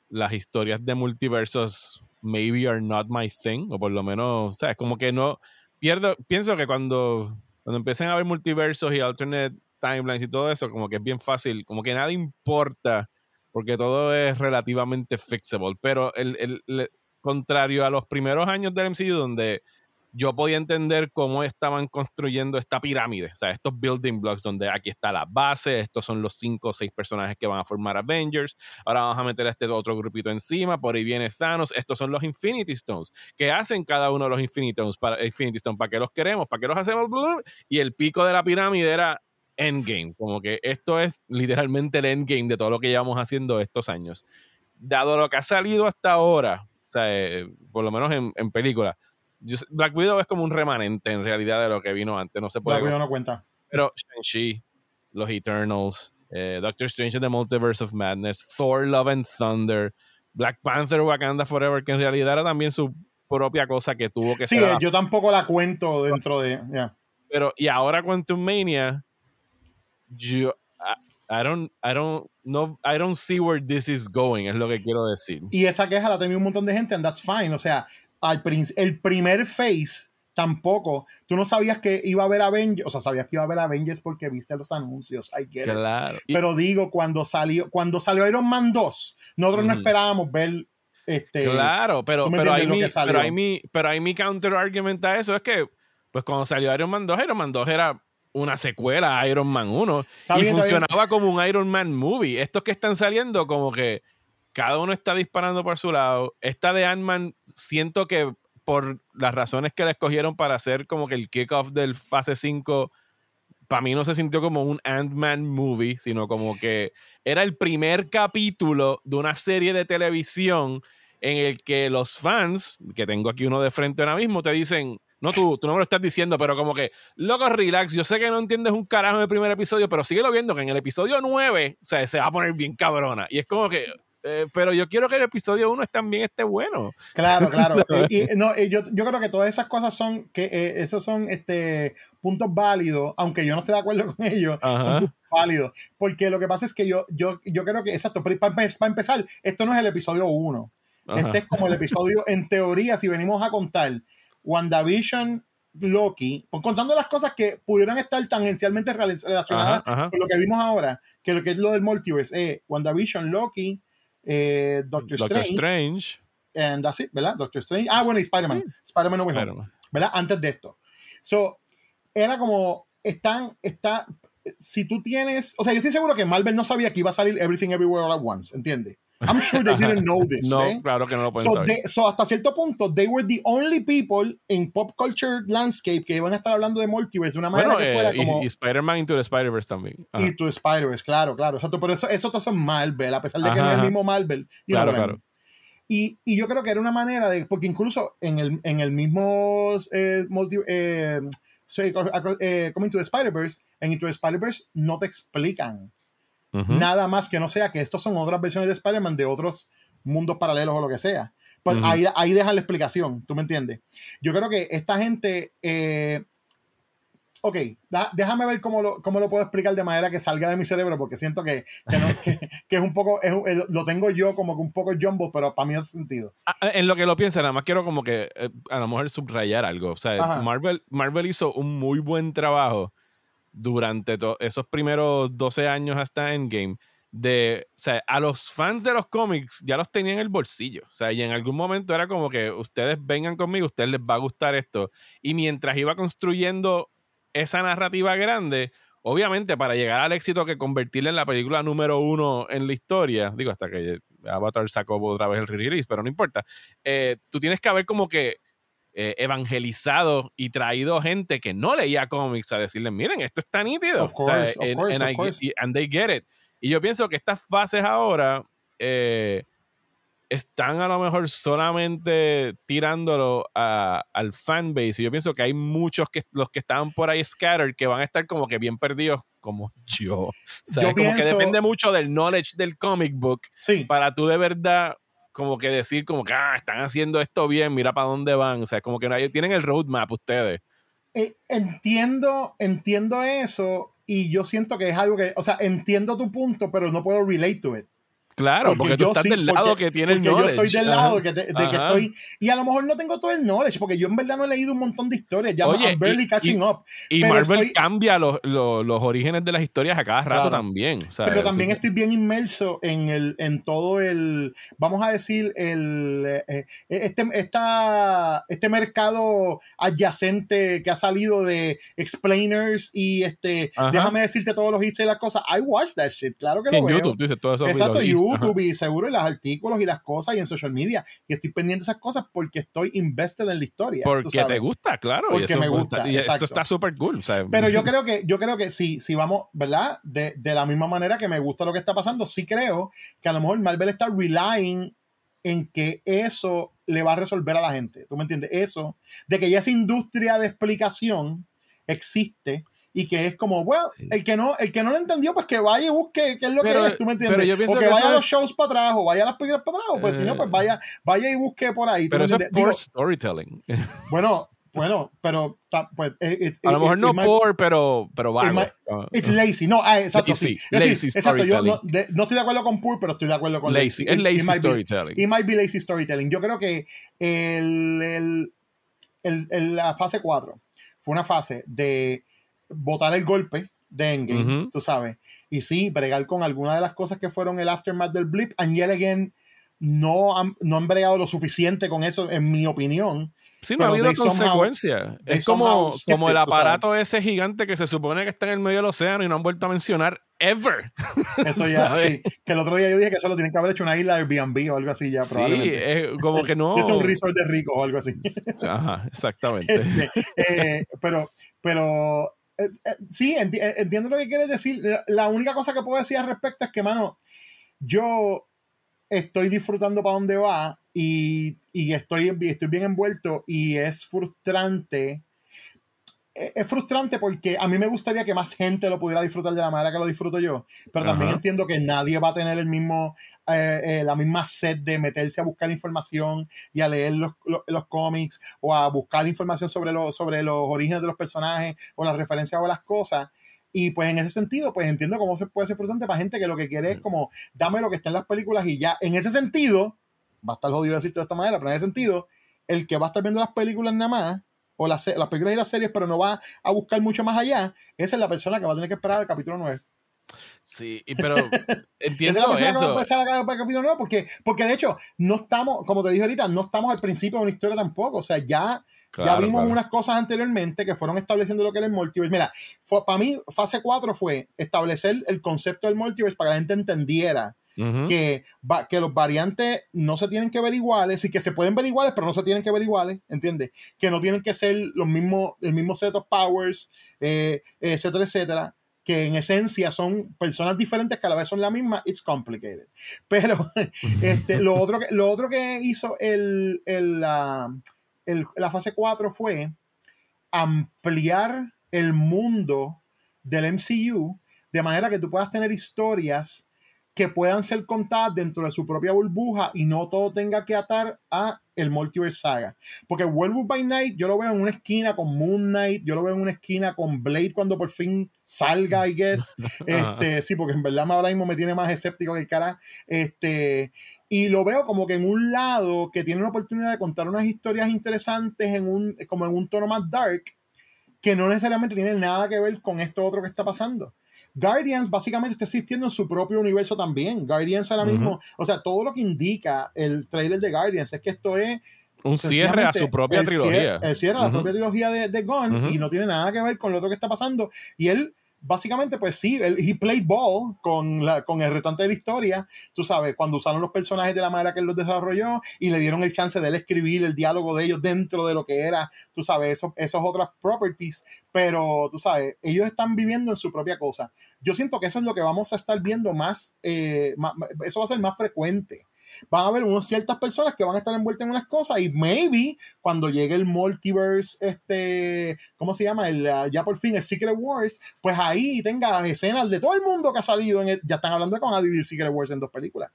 las historias de multiversos maybe are not my thing, o por lo menos, ¿sabes? Como que no, pierdo, pienso que cuando, cuando empiecen a haber multiversos y alternate timelines y todo eso, como que es bien fácil, como que nada importa, porque todo es relativamente fixable, pero el, el contrario a los primeros años del MCU donde yo podía entender cómo estaban construyendo esta pirámide, o sea, estos building blocks donde aquí está la base, estos son los cinco o seis personajes que van a formar Avengers, ahora vamos a meter a este otro grupito encima, por ahí viene Thanos, estos son los Infinity Stones, que hacen cada uno de los Infinity Stones para, Infinity Stones, ¿para qué los queremos? ¿Para qué los hacemos? Y el pico de la pirámide era Endgame, como que esto es literalmente el Endgame de todo lo que llevamos haciendo estos años. Dado lo que ha salido hasta ahora, o sea, eh, por lo menos en, en película, Black Widow es como un remanente en realidad de lo que vino antes. No se puede. Black Widow no cuenta. Pero Shang-Chi, los Eternals, eh, Doctor Strange in the Multiverse of Madness, Thor Love and Thunder, Black Panther Wakanda Forever, que en realidad era también su propia cosa que tuvo que Sí, yo tampoco la cuento dentro de. Pero, y ahora Quantum Mania, yo. I, don't, I don't, no, I don't see where this is going, es lo que quiero decir. Y esa queja la tenía un montón de gente, and that's fine. O sea, al el primer face tampoco. Tú no sabías que iba a haber Avengers, o sea, sabías que iba a haber Avengers porque viste los anuncios. I get claro. Pero digo, cuando salió, cuando salió Iron Man 2, nosotros no esperábamos ver este. Claro, pero, pero, hay mi, pero, hay mi, pero hay mi counter argument a eso. Es que, pues cuando salió Iron Man 2, Iron Man 2 era una secuela a Iron Man 1 y funcionaba como un Iron Man movie. Estos que están saliendo, como que cada uno está disparando por su lado. Esta de Ant-Man, siento que por las razones que le escogieron para hacer como que el kickoff del fase 5, para mí no se sintió como un Ant-Man movie, sino como que era el primer capítulo de una serie de televisión en el que los fans, que tengo aquí uno de frente ahora mismo, te dicen, no tú, tú no me lo estás diciendo, pero como que, loco, relax, yo sé que no entiendes un carajo en el primer episodio, pero síguelo viendo que en el episodio 9, o sea, se va a poner bien cabrona. Y es como que, eh, pero yo quiero que el episodio 1 también esté bueno. Claro, claro. y, no, yo, yo, creo que todas esas cosas son, que eh, esos son este, puntos válidos, aunque yo no esté de acuerdo con ellos, son puntos válidos. Porque lo que pasa es que yo, yo, yo creo que, exacto, para, para empezar, esto no es el episodio 1. Este es como el episodio, en teoría, si venimos a contar, WandaVision, Loki, pues contando las cosas que pudieran estar tangencialmente relacionadas con lo que vimos ahora, que lo que es lo del multiverse, eh, WandaVision, Loki, eh, Doctor, Doctor Strange. And that's it, ¿verdad? Doctor Strange. Ah, bueno, y Spider-Man. Spider-Man no Spider ¿Verdad? Antes de esto. So, era como, están, está, si tú tienes, o sea, yo estoy seguro que Marvel no sabía que iba a salir Everything Everywhere All at Once, ¿entiendes? I'm sure they didn't know this. no, ¿eh? claro que no lo pueden so saber. so hasta cierto punto, they were the only people in pop culture landscape que iban a estar hablando de multiverse de una manera que fuera eh, como... Y, Spider-Man Into the Spider-Verse también. Y to Spider-Verse, claro, claro. Exacto, pero eso, eso todo es Marvel, a pesar de que no es el mismo Marvel. Claro, claro. Y, y, yo creo que era una manera de... Porque incluso en el, en el mismo eh, multi, eh, eh, Coming to the Spider-Verse, en Into the Spider-Verse no te explican nada más que no sea que estos son otras versiones de Spider-Man de otros mundos paralelos o lo que sea. Pues ahí, ahí dejan la explicación, ¿tú me entiendes? Yo creo que esta gente... Eh, ok, déjame ver cómo lo, cómo lo puedo explicar de manera que salga de mi cerebro, porque siento que, que, es un poco, lo tengo yo como que un poco jumbo, pero para mí hace sentido. Ah, ah, en lo que lo piensa, nada más quiero como que eh, a lo mejor subrayar algo. O sea, Marvel, Marvel hizo un muy buen trabajo durante esos primeros 12 años hasta Endgame de, o sea, a los fans de los cómics ya los tenían en el bolsillo. O sea, y en algún momento era como que ustedes vengan conmigo, ustedes les va a gustar esto. Y mientras iba construyendo esa narrativa grande, obviamente para llegar al éxito que convertirla en la película número uno en la historia, digo, hasta que Avatar sacó otra vez el release, pero no importa, eh, tú tienes que haber como que eh, evangelizado y traído gente que no leía cómics a decirles, miren, esto está nítido. Of course, of course, and they get it. Y yo pienso que estas fases ahora, eh, están a lo mejor solamente tirándolo al fanbase. Y yo pienso que hay muchos que los que estaban por ahí scattered que van a estar como que bien perdidos como yo. O sea, como que depende mucho del knowledge del comic book para tú de verdad como que decir como que ah, están haciendo esto bien, mira para dónde van. O sea, como que no tienen el roadmap ustedes. Eh, entiendo, entiendo eso y yo siento que es algo que, o sea, entiendo tu punto, pero no puedo relate to it. Claro, porque, tú estás del lado que tiene el knowledge. Yo estoy del lado de, que, estoy. Y a lo mejor no tengo todo el knowledge, porque yo en verdad no he leído un montón de historias. Ya Oye, I'm barely catching up. Y Marvel cambia los, los, orígenes de las historias a cada rato también. pero también estoy bien inmerso en, el, en todo el. Vamos a decir, el eh, eh, este, esta, este mercado adyacente que ha salido de explainers y este. Déjame decirte todos los hits y las cosas. I watch that shit, claro que sí, lo en YouTube, tú dices todo eso. Exacto, YouTube y seguro en los artículos y las cosas y en social media. Y estoy pendiente de esas cosas porque estoy invested en la historia. Porque te gusta, claro. Porque me gusta. Y esto está súper cool. Pero yo creo que, yo creo que si, si vamos, ¿verdad? De, de la misma manera que me gusta lo que está pasando, sí creo que a lo mejor Marvel está relying en que eso le va a resolver a la gente. ¿Tú me entiendes? Eso, de que ya esa industria de explicación existe y que es como, bueno, el que no el que no lo entendió, pues que vaya y busque qué es lo que es, ¿tú me entiendes? O que, vaya a los shows para atrás, o vaya a las películas para atrás, o pues si no, pues vaya, vaya y busque por ahí. Pero eso es por storytelling. Bueno, bueno, pero pues, a lo mejor no por, pero, pero vago. it's lazy. No, ah, exacto, sí. Lazy exacto, yo no, estoy de acuerdo con poor, pero estoy de acuerdo con lazy. Es lazy storytelling. It might be lazy storytelling. Yo creo que el, el, el, la fase 4 fue una fase de botar el golpe de Endgame, tú sabes. Y sí, bregar con algunas de las cosas que fueron el aftermath del blip. And yet again, no han, no han bregado lo suficiente con eso, en mi opinión. Sí, no ha habido consecuencias. Es como, como el aparato ese gigante que se supone que está en el medio del océano y no han vuelto a mencionar ever. Eso ya, sí. Que el otro día yo dije que solo tienen que haber hecho una isla de Airbnb o algo así ya, probablemente. Sí, es como que no. es un resort de rico o algo así. Ajá, exactamente. Este, eh, pero, pero eh, sí, eh, entiendo lo que quieres decir. La única cosa que puedo decir al respecto es que, mano, yo estoy disfrutando para dónde va y, y estoy, estoy bien envuelto y es frustrante es frustrante porque a mí me gustaría que más gente lo pudiera disfrutar de la manera que lo disfruto yo, pero también entiendo que nadie va a tener el mismo, eh, eh, la misma sed de meterse a buscar información y a leer los, los, cómics o a buscar información sobre, lo, sobre los orígenes de los personajes o las referencias o las cosas. Y pues en ese sentido, pues entiendo cómo se puede ser frustrante para gente que lo que quiere es como, dame lo que está en las películas y ya. En ese sentido, va a estar jodido decirte de esta manera, pero en ese sentido, el que va a estar viendo las películas nada más o las, las películas y las series, pero no va a buscar mucho más allá, esa es la persona que va a tener que esperar el capítulo 9. Sí, pero entiendo esa es la persona que va a empezar el capítulo 9 porque, porque de hecho no estamos, como te dije ahorita, no estamos al principio de una historia tampoco, o sea, ya ya vimos unas cosas anteriormente que fueron estableciendo lo que era el multiverse. Mira, para mí, fase 4 fue establecer el concepto del multiverse para que la gente entendiera que, que los variantes no se tienen que ver iguales y que se pueden ver iguales, pero no se tienen que ver iguales, ¿entiendes? Que no tienen que ser los mismos, el mismo set of powers, eh, etcétera, etcétera que en esencia son personas diferentes que a la vez son la misma, it's complicated. Pero este, lo, otro que, lo otro que hizo el, el, la, la fase 4 fue ampliar el mundo del MCU de manera que tú puedas tener historias que puedan ser contadas dentro de su propia burbuja y no todo tenga que atar a el Multiverse Saga. Porque Werewolf by Night yo lo veo en una esquina con Moon Knight, yo lo veo en una esquina con Blade cuando por fin salga, I guess. Este, sí, porque en verdad ahora mismo me tiene más escéptico que el cara. Este, y lo veo como que en un lado que tiene la oportunidad de contar unas historias interesantes en un, como en un tono más dark, que no necesariamente tiene nada que ver con esto otro que está pasando. Guardians básicamente está existiendo en su propio universo también. Guardians ahora mismo, o sea, todo lo que indica el trailer de Guardians es que esto es un cierre a su propia trilogía. el cierre a la propia trilogía de, de Gunn y no tiene nada que ver con lo otro que está pasando. Y él básicamente, pues sí, él he played ball con, la, con el restante de la historia, tú sabes, cuando usaron los personajes de la manera que él los desarrolló y le dieron el chance de él escribir el diálogo de ellos dentro de lo que era, tú sabes, eso, esas otras properties, pero tú sabes, ellos están viviendo en su propia cosa. Yo siento que eso es lo que vamos a estar viendo más, eh, eso va a ser más frecuente van a haber unas ciertas personas que van a estar envueltas en unas cosas y maybe cuando llegue el multiverse, este, ¿cómo se llama? El, ah, ya por fin el Secret Wars, pues ahí tenga escenas de todo el mundo que ha salido, en ya están hablando de que van a dividir Secret Wars en dos películas.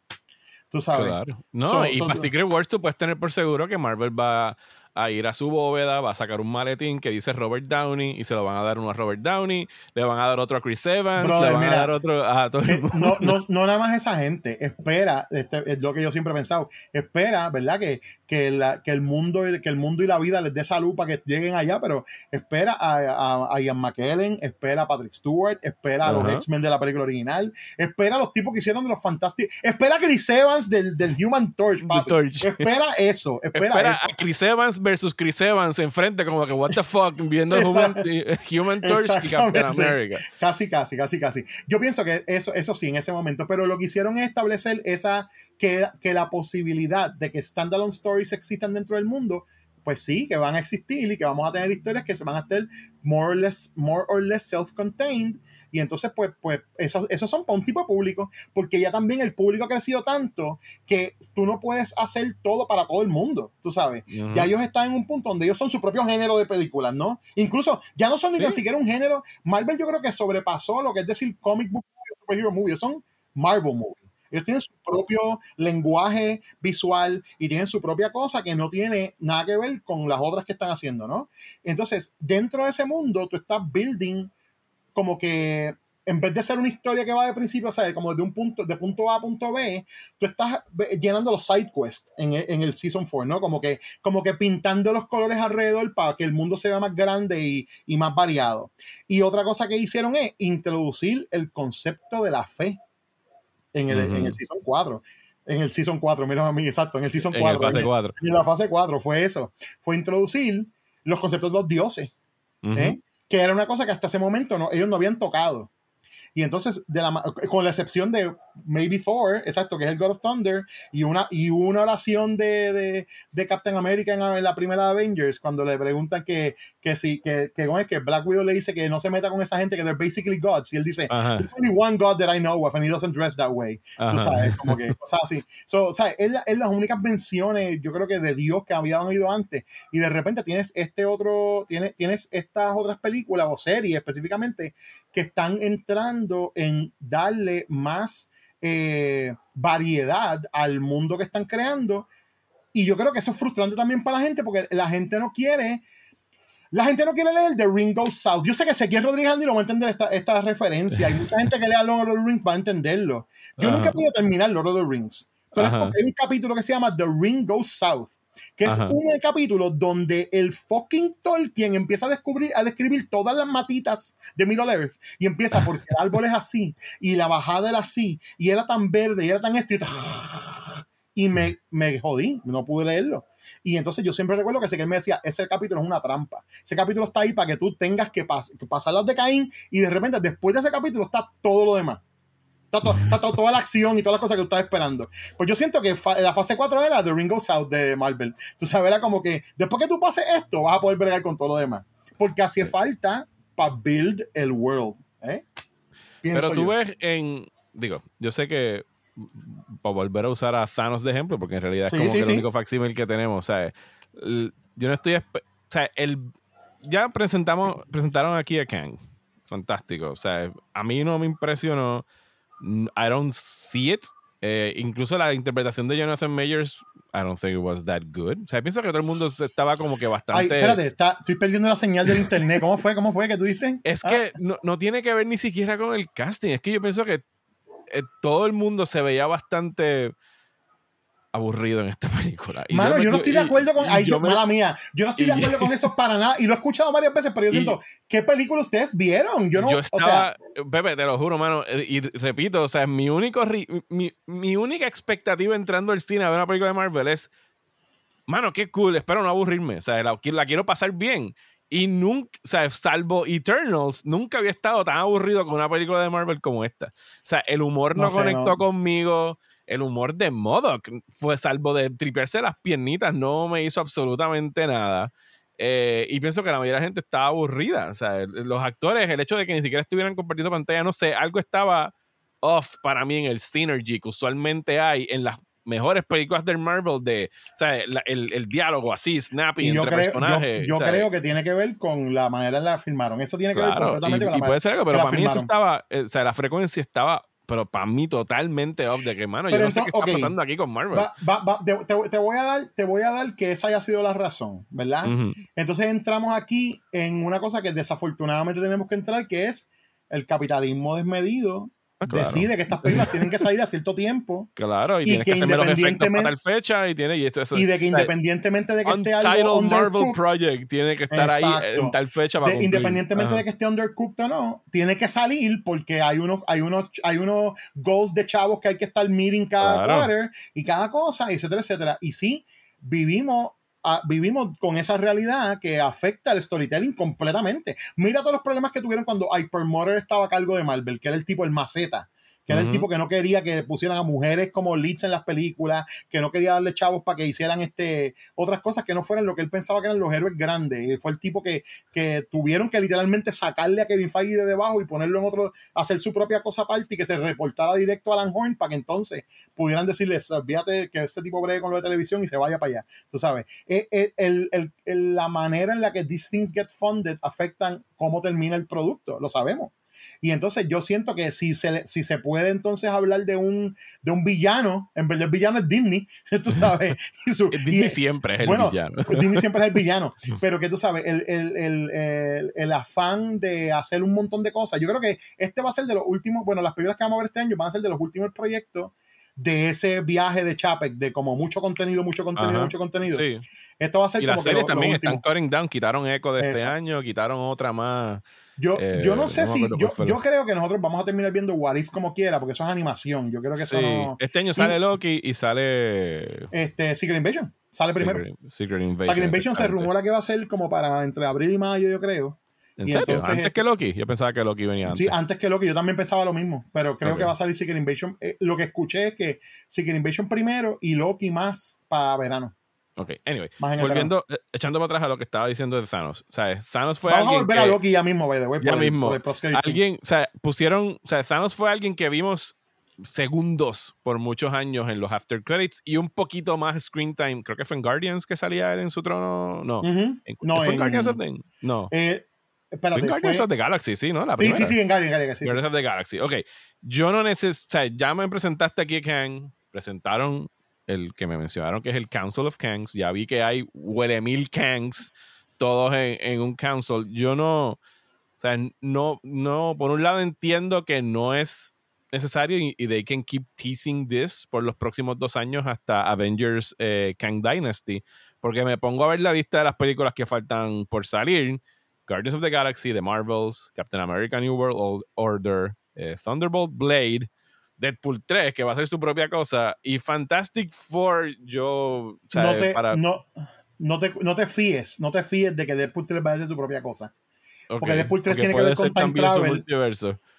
Tú sabes. Claro. No, y para Secret Wars tú puedes tener por seguro que Marvel va a ir a su bóveda, va a sacar un maletín que dice Robert Downey y se lo van a dar uno a Robert Downey, le van a dar otro a Chris Evans, le van a dar otro a todo el mundo. No, no, no, nada más esa gente, espera, este, es lo que yo siempre he pensado, espera, ¿verdad? Que, que, la, que, el mundo, que el mundo y la vida les dé salud para que lleguen allá, pero espera a, a, Ian McKellen, espera a Patrick Stewart, espera a los X-Men de la película original, espera a los tipos que hicieron de los fantásticos, espera a Chris Evans del, del Human Torch, Torch. espera eso, espera, espera eso. a Chris Evans versus Chris Evans enfrente, como que, what the fuck, viendo Human, Human Torch y Captain America. Casi, casi, casi, casi. Yo pienso que eso, eso sí, en ese momento, pero lo que hicieron es establecer esa, que, que la posibilidad de que standalone stories existan dentro del mundo pues sí, que van a existir y que vamos a tener historias que se van a hacer more or less, more or less self-contained. Y entonces, pues, pues esos, esos son para un tipo de público, porque ya también el público ha crecido tanto que tú no puedes hacer todo para todo el mundo, tú sabes. Ya ellos están en un punto donde ellos son su propio género de películas, ¿no? Incluso ya no son ni siquiera un género. Marvel yo creo que sobrepasó lo que es decir comic book superhero movie, son Marvel movies. Ellos tienen su propio lenguaje visual y tienen su propia cosa que no tiene nada que ver con las otras que están haciendo, ¿no? Entonces, dentro de ese mundo, tú estás building como que en vez de ser una historia que va de principio, o sea, como de un punto, de punto A a punto B, tú estás llenando los side quests en, en, el Season 4, ¿no? Como que, como que pintando los colores alrededor para que el mundo sea más grande y, y más variado. Y otra cosa que hicieron es introducir el concepto de la fe en el, en el Season 4. En el Season 4, mira a mí, exacto, en el Season 4. En, fase 4. en la fase 4 fue eso. Fue introducir los conceptos de los dioses. ¿eh? Que era una cosa que hasta ese momento no, ellos no habían tocado. Y entonces, de la, con la excepción de Maybe Thor, exacto, que es el God of Thunder, y una, y una oración de, de, de Captain America en, la primera Avengers, cuando le preguntan que, que si, que, que, que Black Widow le dice que no se meta con esa gente, que they're basically gods, y él dice, there's only one God that I know of, and he doesn't dress that way. Tú sabes, como que cosas así. So, ¿sabes? Es, es las únicas menciones, yo creo que de Dios que habían oído antes, y de repente tienes este otro, tienes, tienes estas otras películas o series específicamente que están entrando en darle más eh, variedad al mundo que están creando. Y yo creo que eso es frustrante también para la gente porque la gente no quiere. La gente no quiere leer The Ring Goes South. Yo sé que Ezequiel Rodríguez Andy no va a entender esta, esta referencia. Hay mucha gente que lea Lord of the Rings va a entenderlo. Yo nunca pude terminar Lord of the Rings. Pero es porque hay un capítulo que se llama The Ring Goes South que es un capítulo donde el fucking Tolkien empieza a descubrir, a describir todas las matitas de Middle Earth y empieza porque el árbol es así y la bajada era así y era tan verde y era tan esto y, me, me jodí, no pude leerlo. Y entonces yo siempre recuerdo que ese que me decía, ese capítulo es una trampa. Ese capítulo está ahí para que tú tengas que, que pasar las de Caín y de repente después de ese capítulo está todo lo demás. Está, toda la acción y todas las cosas que tú estás esperando. Pues yo siento que la fase 4 era The Ring South de Marvel. Tú sabes, era como que después que tú pases esto, vas a poder bregar con todo lo demás. Porque hace falta para build el world. ¿eh? Pero tú ves en. Digo, yo sé que. Para volver a usar a Thanos de ejemplo, porque en realidad es como que el único facsímil que tenemos. O sea, yo no estoy. O sea, el, ya presentamos, presentaron aquí a Kang. Fantástico. O sea, a mí no me impresionó I don't see it. Eh, incluso la interpretación de Jonathan Majors, I don't think it was that good. O sea, pienso que todo el mundo estaba como que bastante. Ay, espérate, estoy perdiendo la señal del internet. ¿Cómo fue? ¿Cómo fue que tú diste? Es que ah. no, tiene que ver ni siquiera con el casting. Es que yo pienso que eh, todo el mundo se veía bastante aburrido en esta película. Mano, yo, no estoy de acuerdo con. Ay, yo, mala mía. Yo no estoy de acuerdo con eso para nada. Y lo he escuchado varias veces, pero yo siento, ¿qué película ustedes vieron? Yo no. Yo estaba, o sea, Pepe, te lo juro, mano. Eh, y repito, o sea, mi único mi, mi, única expectativa entrando al cine a ver una película de Marvel es. Mano, qué cool, espero no aburrirme. O sea, la, la quiero pasar bien. Y nunca, o sea, salvo Eternals, nunca había estado tan aburrido con una película de Marvel como esta. O sea, el humor no, conectó conmigo el humor de Modoc fue salvo de tripearse las piernitas, no me hizo absolutamente nada. Eh, y pienso que la mayoría de la gente estaba aburrida. O sea, los actores, el hecho de que ni siquiera estuvieran compartiendo pantalla, no sé, algo estaba off para mí en el synergy que usualmente hay en las mejores películas del Marvel de, o sea, el, el, diálogo así, snappy entre personajes. Yo, creo que tiene que ver con la manera en la filmaron. Eso tiene que ver completamente con la y puede ser algo, pero para mí eso estaba, eh, o sea, la frecuencia estaba pero para mí totalmente off de que, mano, yo no sé qué está pasando aquí con Marvel. te, voy a dar, te voy a dar que esa haya sido la razón, ¿verdad? Entonces entramos aquí en una cosa que desafortunadamente tenemos que entrar, que es el capitalismo desmedido Ah, decide que estas películas tienen que salir a cierto tiempo. Claro, y, que, independientemente tal fecha y tiene y esto Y de que independientemente de que esté algo Marvel Project tiene que estar ahí en tal fecha para Independientemente de que esté undercooked o no, tiene que salir porque hay unos hay unos hay unos goals de chavos que hay que estar meeting cada quarter y cada cosa, etcétera, etcétera. Y sí, vivimos vivimos con esa realidad que afecta al storytelling completamente. Mira todos los problemas que tuvieron cuando Hypermotor estaba a cargo de Marvel, que era el tipo el maceta que era el tipo que no quería que pusieran a mujeres como leads en las películas, que no quería darle chavos para que hicieran este, otras cosas que no fueran lo que él pensaba que eran los héroes grandes. Fue el tipo que, que tuvieron que literalmente sacarle a Kevin Feige de debajo y ponerlo en otro, hacer su propia cosa aparte y que se reportara directo a Alan Horn para que entonces pudieran decirles, fíjate que ese tipo breve con lo de televisión y se vaya para allá. Tú sabes, eh, eh, el, el, la manera en la que these things get funded afectan cómo termina el producto, lo sabemos. Y entonces yo siento que si se, si se puede entonces hablar de un, de un villano, en vez de villano es Disney, tú sabes. Disney siempre es el villano. Disney siempre es el villano. Pero que tú sabes, el, el, el, el, afán de hacer un montón de cosas. Yo creo que este va a ser de los últimos, bueno, las películas que vamos a ver este año van a ser de los últimos proyectos de ese viaje de Chapek, de como mucho contenido, mucho contenido, mucho contenido. Sí. Esto va a ser y las series también están cutting down, quitaron Echo de este año, quitaron otra más. Yo, yo no eh, sé si. Yo, yo, creo que nosotros vamos a terminar viendo What If como quiera, porque eso es animación. Yo creo que eso no. Este año sale Loki y sale. Este, Secret Invasion. Sale primero. Secret, Invasion. Secret Invasion se rumora que va a ser como para entre abril y mayo, yo creo. ¿En serio? ¿Antes que Loki? Yo pensaba que Loki venía antes. Sí, antes que Loki. Yo también pensaba lo mismo. Pero creo que va a salir Secret Invasion. Eh, lo que escuché es que Secret Invasion primero y Loki más para verano. Ok, anyway. Volviendo, eh, echando para atrás a lo que estaba diciendo de Thanos. O sea, Thanos fue Vamos alguien. a volver a Loki ya mismo, by the way, ya mismo. alguien, o sea, pusieron. O sea, Thanos fue alguien que vimos segundos por muchos años en los after credits y un poquito más screen time. Creo que fue en Guardians que salía él en su trono. No. no ¿Fue en, Guardians of the No. Eh, fue en Guardians of the Galaxy, sí, ¿no? La sí, sí, sí, en Guardians, Galaxy. Guardians of the Galaxy. Ok. Yo no necesito. O sea, ya me presentaste aquí a Kang. Presentaron el que me mencionaron, que es el Council of Kangs. Ya vi que hay huele mil Kangs, todos en, un council. Yo no, o sea, no, no, por un lado entiendo que no es necesario y, they can keep teasing this por los próximos dos años hasta Avengers eh, Kang Dynasty, porque me pongo a ver la lista de las películas que faltan por salir. Guardians of the Galaxy, The Marvels, Captain America New World Order, eh, Thunderbolt Blade, Deadpool 3, que va a ser su propia cosa, y Fantastic Four, yo... no, te, no, no, te, no te fíes, no te fíes de que Deadpool 3 va a ser su propia cosa. porque Deadpool 3 tiene que ver con Time Travel.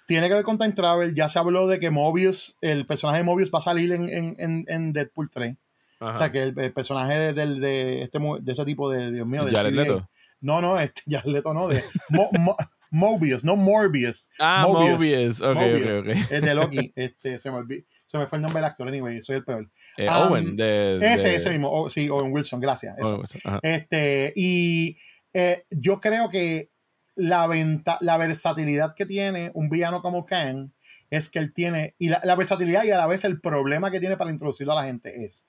Tiene que ver con Time Travel. Ya se habló de que Mobius, el personaje de Mobius va a salir en, en, en Deadpool 3. O sea, que el, personaje de, de, de, este, de este tipo de, Dios mío, de Jared Leto. No, no, este, Jared Leto no, de Mobius, no Morbius. Ah, Mobius. Ok, ok, ok. Es de Loki. Este, se, me se me fue el nombre del actor, anyway, soy el peor. Eh, Owen, de, Ese, ese mismo. sí, Owen Wilson, gracias. este, y eh, yo creo que la, venta, la versatilidad que tiene un villano como Kang es que él tiene, y la, la versatilidad y a la vez el problema que tiene para introducirlo a la gente es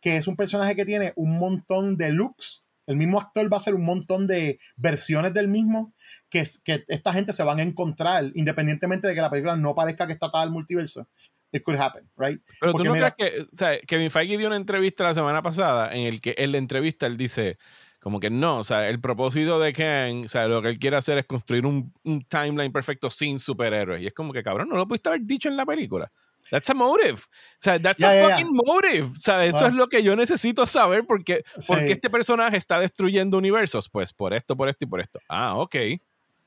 que es un personaje que tiene un montón de looks el mismo actor va a hacer un montón de versiones del mismo que, que esta gente se van a encontrar independientemente de que la película no parezca que está atada al multiverso. It could happen, right? Pero tú no crees que, o sea, Kevin Feige dio una entrevista la semana pasada en el que en la entrevista él dice como que no, o sea, el propósito de Kang, o sea, lo que él quiere hacer es construir un, un timeline perfecto sin superhéroes. Y es como que, cabrón, no lo pudiste haber dicho en la película. That's a motive. O sea, that's a fucking motive. O sea, eso es lo que yo necesito saber porque, porque este personaje está destruyendo universos. Pues por esto, por esto y por esto. Ah, ok.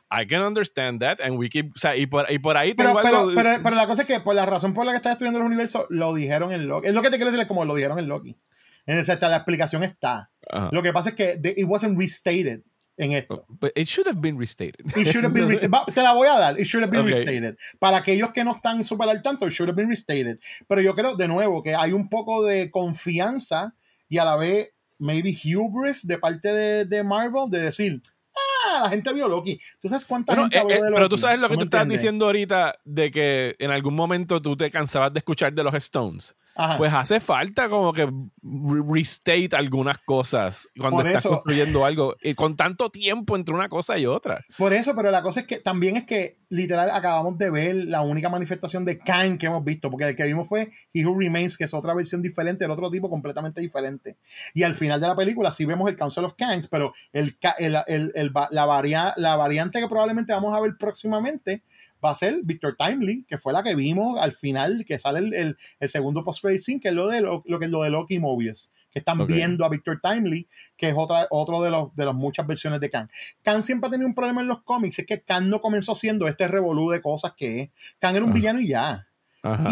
I can understand that and we keep, o sea, y por, y por ahí pero, pero, pero, pero, la cosa es que por la razón por la que está destruyendo los universos lo dijeron en Loki. Es lo que te quiero decir, es como lo dijeron en Loki. En esa, la explicación está. Lo que pasa es que it wasn't restated. En esto. But it should have been restated. It should have been restated. Te la voy a dar. It should have been restated. Para aquellos que no están súper al tanto, it should have been restated. Pero yo creo, de nuevo, que hay un poco de confianza y a la vez, maybe hubris de parte de, de Marvel de decir, ah, la gente vio Loki. ¿Tú sabes cuánta gente eh, eh, Pero tú sabes lo que tú estás diciendo ahorita de que en algún momento tú te cansabas de escuchar de los Stones. Pues hace falta como que restate algunas cosas cuando estás construyendo algo y con tanto tiempo entre una cosa y otra. Por eso, pero la cosa es que también es que literal acabamos de ver la única manifestación de Kang que hemos visto, porque el que vimos fue He Who Remains, que es otra versión diferente, el otro tipo completamente diferente. Y al final de la película sí vemos el Council of Kangs, pero el, la, la variante que probablemente vamos a ver próximamente va a ser Victor Timely, que fue la que vimos al final, que sale el, el, segundo post-credit scene, que es lo de, lo, que es lo de Loki Mobius, que están viendo a Victor Timely, que es otra, otro de, los, de las muchas versiones de Khan. Khan siempre ha tenido un problema en los cómics, es que Khan no comenzó siendo este revolú de cosas que es. Khan era un villano y ya.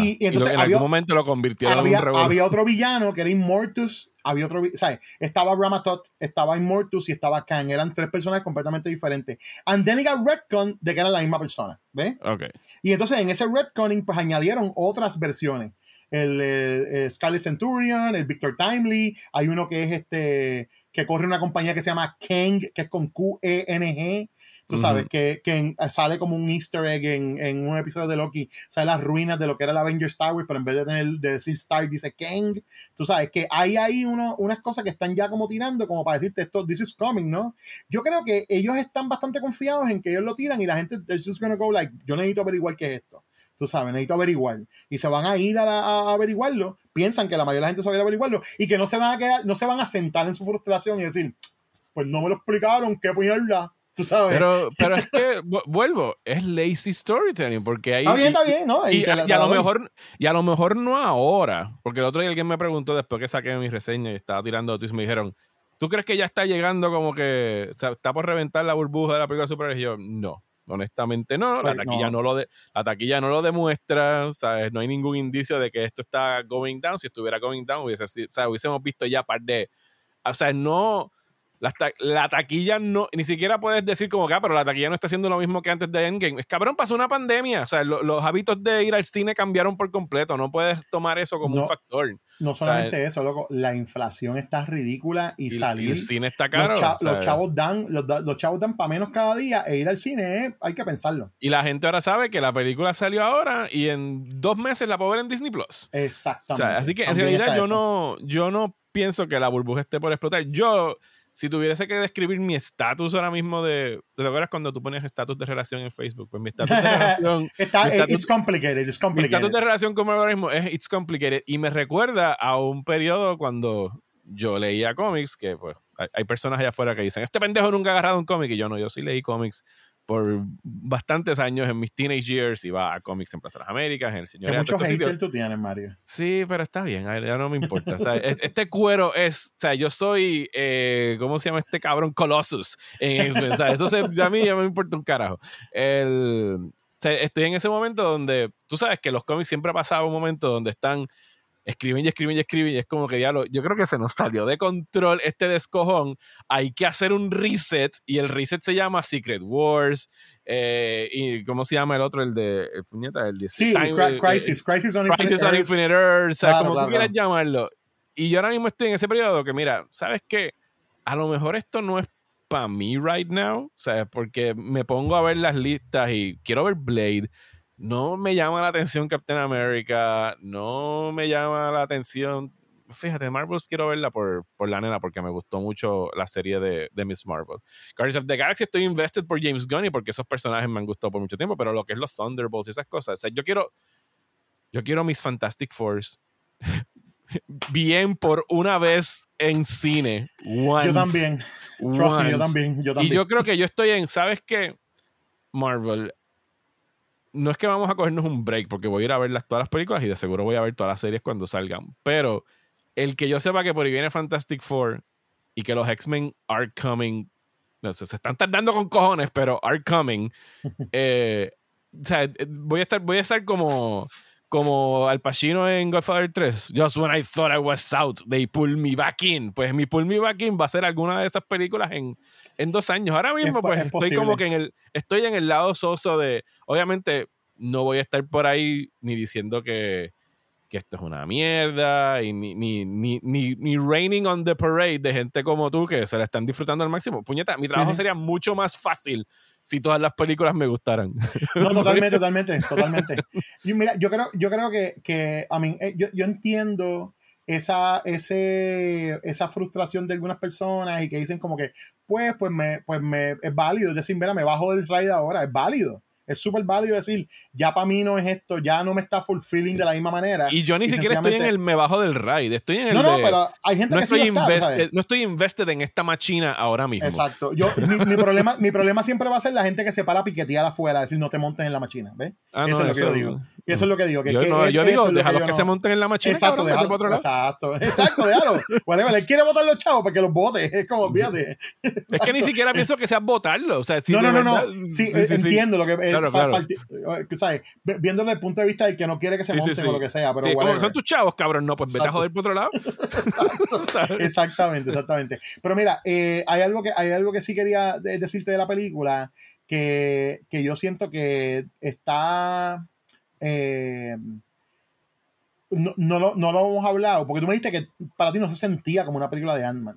Y, entonces en algún momento lo convirtió en un Había otro villano que era Immortus, había otro, ¿sabes? Estaba Ramatot, estaba Immortus y estaba Kang. Eran tres personas completamente diferentes. And then he got retcon de que era la misma persona, ¿ves? Okay. Y entonces en ese retconning pues añadieron otras versiones. El, Scarlet Centurion, el Victor Timely, hay uno que es este que corre una compañía que se llama Kang, que es con Q-E-N-G, Tú sabes, que, que, sale como un easter egg en, en, un episodio de Loki, sale las ruinas de lo que era el Avengers Tower, pero en vez de, tener, de decir Star, dice Kang. Tú sabes, que hay ahí uno, unas cosas que están ya como tirando, como para decirte esto, this is coming, ¿no? Yo creo que ellos están bastante confiados en que ellos lo tiran y la gente, they're just gonna go like, yo necesito averiguar qué es esto tú sabes, necesito averiguar. Y se van a ir a, a, averiguarlo, piensan que la mayoría de la gente se va a ir a averiguarlo y que no se van a quedar, no se van a sentar en su frustración y decir, pues no me lo explicaron, qué puñalda. Pero, pero es que, vuelvo, es lazy storytelling, porque ahí... Está bien, está bien, ¿no? Y, a, lo mejor, y a lo mejor no ahora, porque el otro día alguien me preguntó después que saqué mi reseña y estaba tirando tweets, me dijeron, ¿tú crees que ya está llegando como que está por reventar la burbuja de la película de superhéroes? Y yo, no. Honestamente no, la pues taquilla no. lo de, la taquilla no lo demuestra, ¿sabes? no hay ningún indicio de que esto está going down, si estuviera going down hubiese, o sea, hubiésemos visto ya par de, o sea, no, la, taquilla no, ni siquiera puedes decir como que, ah, pero la taquilla no está haciendo lo mismo que antes de Endgame. Es cabrón, pasó una pandemia. O sea, los hábitos de ir al cine cambiaron por completo. No puedes tomar eso como un factor. No solamente eso, loco. La inflación está ridícula y, salir. el cine está caro. Los, chavos dan, los, chavos dan para menos cada día e ir al cine hay que pensarlo. Y la gente ahora sabe que la película salió ahora y en dos meses la puedo ver en Disney Plus. Exactamente. así que en realidad yo no, yo no pienso que la burbuja esté por explotar. Yo si tuviese que describir mi estatus ahora mismo de. ¿Te acuerdas cuando tú pones estatus de relación en Facebook? Pues mi estatus de relación. Está, it's complicated, it's complicated. Mi estatus de relación con el mismo es It's complicated. Y me recuerda a un periodo cuando yo leía cómics, que pues hay, personas allá afuera que dicen: Este pendejo nunca ha agarrado un cómic. Y yo no, yo sí leí cómics por bastantes años en mis teenage years iba a cómics en Plaza de las Américas, en el Señor. Que muchos haters tú tienes, Mario. Sí, pero está bien, ya no me importa. este cuero es, o sea, yo soy, eh, ¿cómo se llama este cabrón? Colossus. En, Eso se, a mí ya me importa un carajo. El, estoy en ese momento donde, tú sabes que los cómics siempre ha pasado un momento donde están escriben y escriben y escriben y es como que ya lo, yo creo que se nos salió de control este descojón, hay que hacer un reset y el reset se llama Secret Wars eh, y ¿cómo se llama el otro? El de, el puñeta, el de Sí, eh, Crisis, Crisis on Infinite, Earth, o sea, como tú quieras llamarlo. Y yo ahora mismo estoy en ese periodo que mira, ¿sabes qué? A lo mejor esto no es para mí right now, o sea, porque me pongo a ver las listas y quiero ver Blade, no me llama la atención Captain America, no me llama la atención. Fíjate, Marvels quiero verla por, por la nena porque me gustó mucho la serie de, de, Miss Marvel. Guardians of the Galaxy estoy invested por James Gunn y porque esos personajes me han gustado por mucho tiempo, pero lo que es los Thunderbolts y esas cosas, o sea, yo quiero, yo quiero mis Fantastic Fours bien por una vez en cine. yo también. Trust me, yo también, yo también. Y yo creo que yo estoy en, ¿sabes qué? Marvel, no es que vamos a cogernos un break, porque voy a ir a ver todas las películas y de seguro voy a ver todas las series cuando salgan. Pero el que yo sepa que por ahí viene Fantastic Four y que los X-Men are coming, no sé, se están tardando con cojones, pero are coming. Eh, o sea, voy a estar, voy a estar como, como Al Pacino en Godfather 3, Just When I Thought I Was Out, They Pull Me Back In. Pues mi Pull Me Back In va a ser alguna de esas películas en, en dos años. Ahora mismo, pues estoy como que en el, estoy en el lado soso de, obviamente, no voy a estar por ahí ni diciendo que, que esto es una mierda y ni, ni, ni, ni, raining on the parade de gente como tú que se la están disfrutando al máximo. Puñeta, mi trabajo sería mucho más fácil si todas las películas me gustaran. No, totalmente, totalmente, totalmente. Yo, mira, yo creo, yo creo que, que I mean, eh, yo, yo entiendo esa, ese, esa frustración de algunas personas y que dicen como que, pues, pues, me, pues me, es válido, es decir, mira, me bajo del ride ahora, es válido. Es súper válido decir, ya para mí no es esto, ya no me está fulfilling de la misma manera. Y yo ni siquiera estoy en el me bajo del ride, estoy en el No, no, pero hay gente no que estoy sí invested, No estoy invested en esta machina ahora mismo. Exacto. Yo, mi, mi, problema, mi problema siempre va a ser la gente que se para piquetear afuera, decir, no te montes en la machina, ¿ves? Ah, eso no, es lo que yo digo. Y eso es lo que digo. Que, yo, que no, es, yo digo, déjalos que, que, se monten en la machina. Exacto, cabrón, déjalo, otro lado. exacto, exacto, déjalo. Bueno, él quiere votar los chavos para que los vote. Es como, fíjate. Es que ni siquiera pienso que sea votarlo. O sea, si no, no, no, no. Sí, sí, sí entiendo sí. lo que. Claro, eh, claro. pa, pa, ¿sabes? Viéndolo desde el punto de vista del que no quiere que se Sí, monten sí. o lo que sea. Pero como son tus chavos, cabrón. No, pues vete a Exacto. joder por otro lado. Exacto. exactamente, exactamente. Pero mira, eh, hay, algo que, hay algo que sí quería de- decirte de la película que, que yo siento que está. eh, no, no, lo, no lo hemos hablado, porque tú me dijiste que para ti no se sentía como una película de Ant-Man.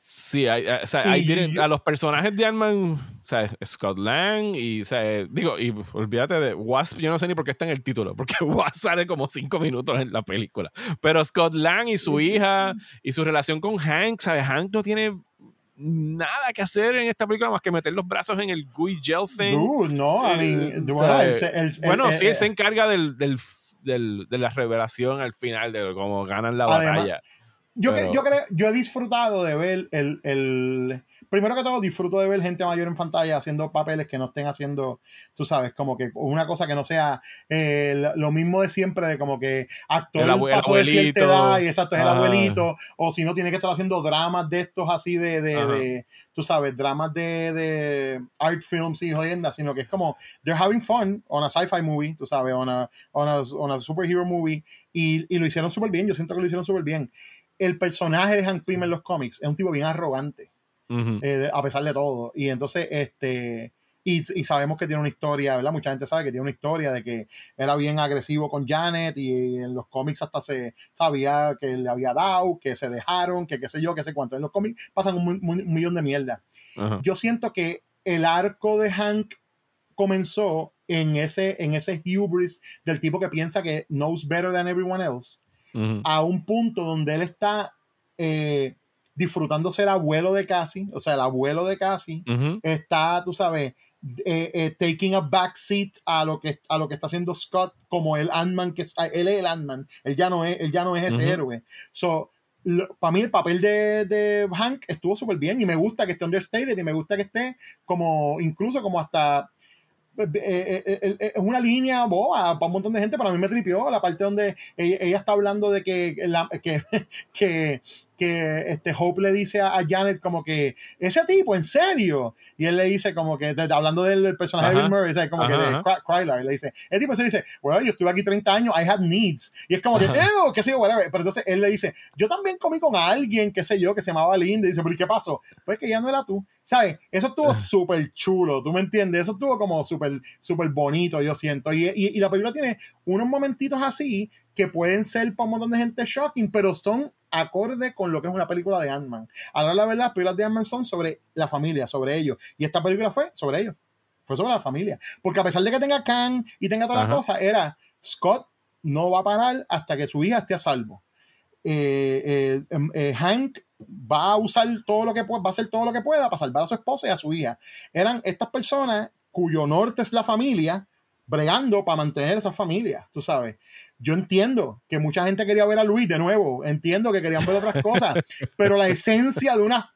Sí, hay, hay- o sea, ahí Y tienen- yo- a los personajes de Ant-Man, sea, Scott Lang y, o sea, digo, y olvídate de Wasp, yo no sé ni por qué está en el título, porque Wasp sale como cinco minutos en la película. Pero Scott Lang y su hija y su relación con Hank, ¿sabes? Hank no tiene nada que hacer en esta película más que meter los brazos en el gooey gel thing. Dude, no, I mean, Eh, bueno, o sea, el- el- bueno, el- sí, él se encarga del, del, del- de la revelación al final, de cómo ganan la Además, batalla. Yo, que- yo creo, yo he disfrutado de ver el, el. Primero que todo, disfruto de ver gente mayor en pantalla haciendo papeles que no estén haciendo, tú sabes, como que una cosa que no sea eh, lo mismo de siempre, de como que actor El abue- el pasó de cierta abuelito. edad y exacto, es el abuelito, o si no tiene que estar haciendo dramas de estos así de, de, tú sabes, dramas de, de art films y jodiendas, sino que es como, they're having fun on a sci-fi movie, tú sabes, on a, on a, on a superhero movie, y, y lo hicieron súper bien, yo siento que lo hicieron súper bien el personaje de Hank Pym en los cómics es un tipo bien arrogante, Ujú. eh, a pesar de todo. Y entonces, este, y, y sabemos que tiene una historia, ¿verdad? Mucha gente sabe que tiene una historia de que era bien agresivo con Janet y en los cómics hasta se sabía que le había dado, que se dejaron, que qué sé yo, qué sé cuánto. En los cómics pasan un, mi- un millón de mierda. Ajá. Yo siento que el arco de Hank comenzó en ese, en ese hubris del tipo que piensa que knows better than everyone else A un punto donde él está eh, disfrutando ser abuelo de Cassie, o sea, el abuelo de Cassie, está, tú sabes, eh, eh, taking a backseat a lo que a lo que está haciendo Scott como el Ant-Man que es, ah, él es el Ant-Man él ya no es él ya no es ese héroe. So para mí el papel de, de Hank estuvo súper bien y me gusta que esté understated y me gusta que esté como incluso como hasta es una línea boba para un montón de gente, pero a mí me tripió la parte donde ella, ella está hablando de que, la- que, que, que este Hope le dice a, a Janet como que ese tipo, en serio, y él le dice como que, de- hablando del personaje de Ajá. Bill Murray, ¿sabes? como que Ajá, de ajá. Cry- le dice, el tipo se dice, bueno, yo estuve aquí 30 años, I had needs, y es como que, "Ew, qué sé yo, whatever, pero entonces él le dice, yo también comí con alguien, qué sé yo, que se llamaba Linda, y dice, pero ¿y qué pasó? Pues que ya no era tú, ¿sabes? Eso estuvo Ah. súper chulo, ¿tú me entiendes? Eso estuvo como súper, súper bonito, yo siento, y, y, y la película tiene unos momentitos así que pueden ser para un montón de gente shocking, pero son acorde con lo que es una película de Ant-Man. Ahora la verdad, las películas de Ant-Man son sobre la familia, sobre ellos, y esta película fue sobre ellos, fue sobre la familia, porque a pesar de que tenga Kang y tenga todas Ajá. las cosas, era Scott no va a parar hasta que su hija esté a salvo. Eh, eh, em, eh, Hank va a usar todo lo que pueda, va a hacer todo lo que pueda para salvar a su esposa y a su hija. Eran estas personas cuyo norte es la familia, bregando para mantener esa familia, tú sabes. Yo entiendo que mucha gente quería ver a Luis de nuevo, entiendo que querían ver otras cosas, pero la esencia de una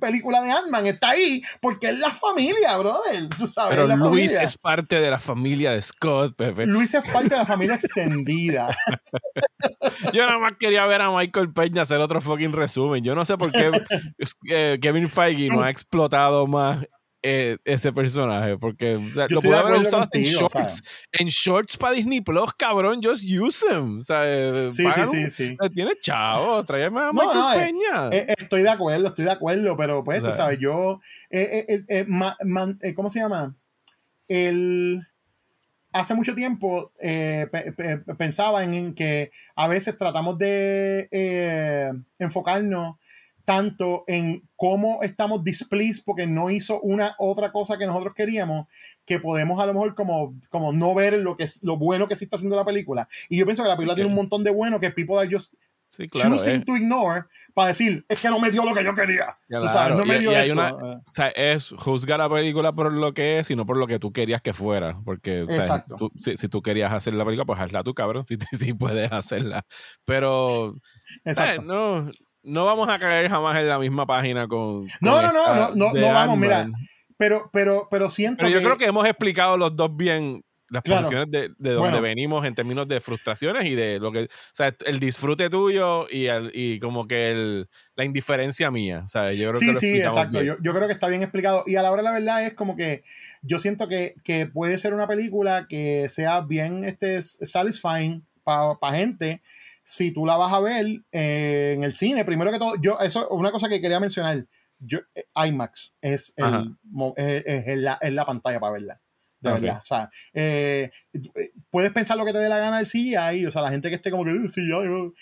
película de Ant-Man está ahí porque es la familia, brother, tú sabes. Pero Luis familia. es parte de la familia de Scott. Luis es parte de la familia extendida. Yo nada más quería ver a Michael Peña hacer otro fucking resumen. Yo no sé por qué eh, Kevin Feige no ha explotado más eh, ese personaje. Porque lo pude haber usado en shorts. En shorts para Disney Plus, cabrón, just use them. O sea, eh, sí, sí, sí, sí. Tienes chavo, tráeme a no, no, eh, Peña. estoy de acuerdo, estoy de acuerdo, pero pues, tú sabes, yo. ¿Cómo se llama? El hace mucho tiempo pensaba en, que a veces tratamos de enfocarnos tanto en cómo estamos displeased porque no hizo una otra cosa que nosotros queríamos, que podemos a lo mejor como, como no ver lo, que es, lo bueno que sí está haciendo la película. Y yo pienso que la película tiene un montón de bueno que people are just choosing to ignore para decir, es que no me dio lo que yo quería. No me dio y, una, o sea, es juzgar la película por lo que es y no por lo que tú querías que fuera. Porque si, tú querías hacer la película, pues hazla tú, cabrón, si, si puedes hacerla. Pero, no no vamos a caer jamás en la misma página con. no, no, no, no, no, no vamos, mira. Pero, pero, pero siento. Pero yo creo que hemos explicado los dos bien las posiciones de, de donde venimos en términos de frustraciones y de lo que. O sea, el disfrute tuyo y, el, y como que el, la indiferencia mía. O sea, yo creo sí, sí, exacto. Yo, yo, creo que está bien explicado. Y a la hora la verdad es como que yo siento que, que puede ser una película que sea bien este, satisfying para gente si tú la vas a ver eh, en el cine, primero que todo, yo, eso una cosa que quería mencionar. Yo, eh, IMAX es, el, es, la, la, pantalla para verla. De verdad. O sea, eh, puedes pensar lo que te dé la gana del CGI. O sea, la gente que esté como que CGI,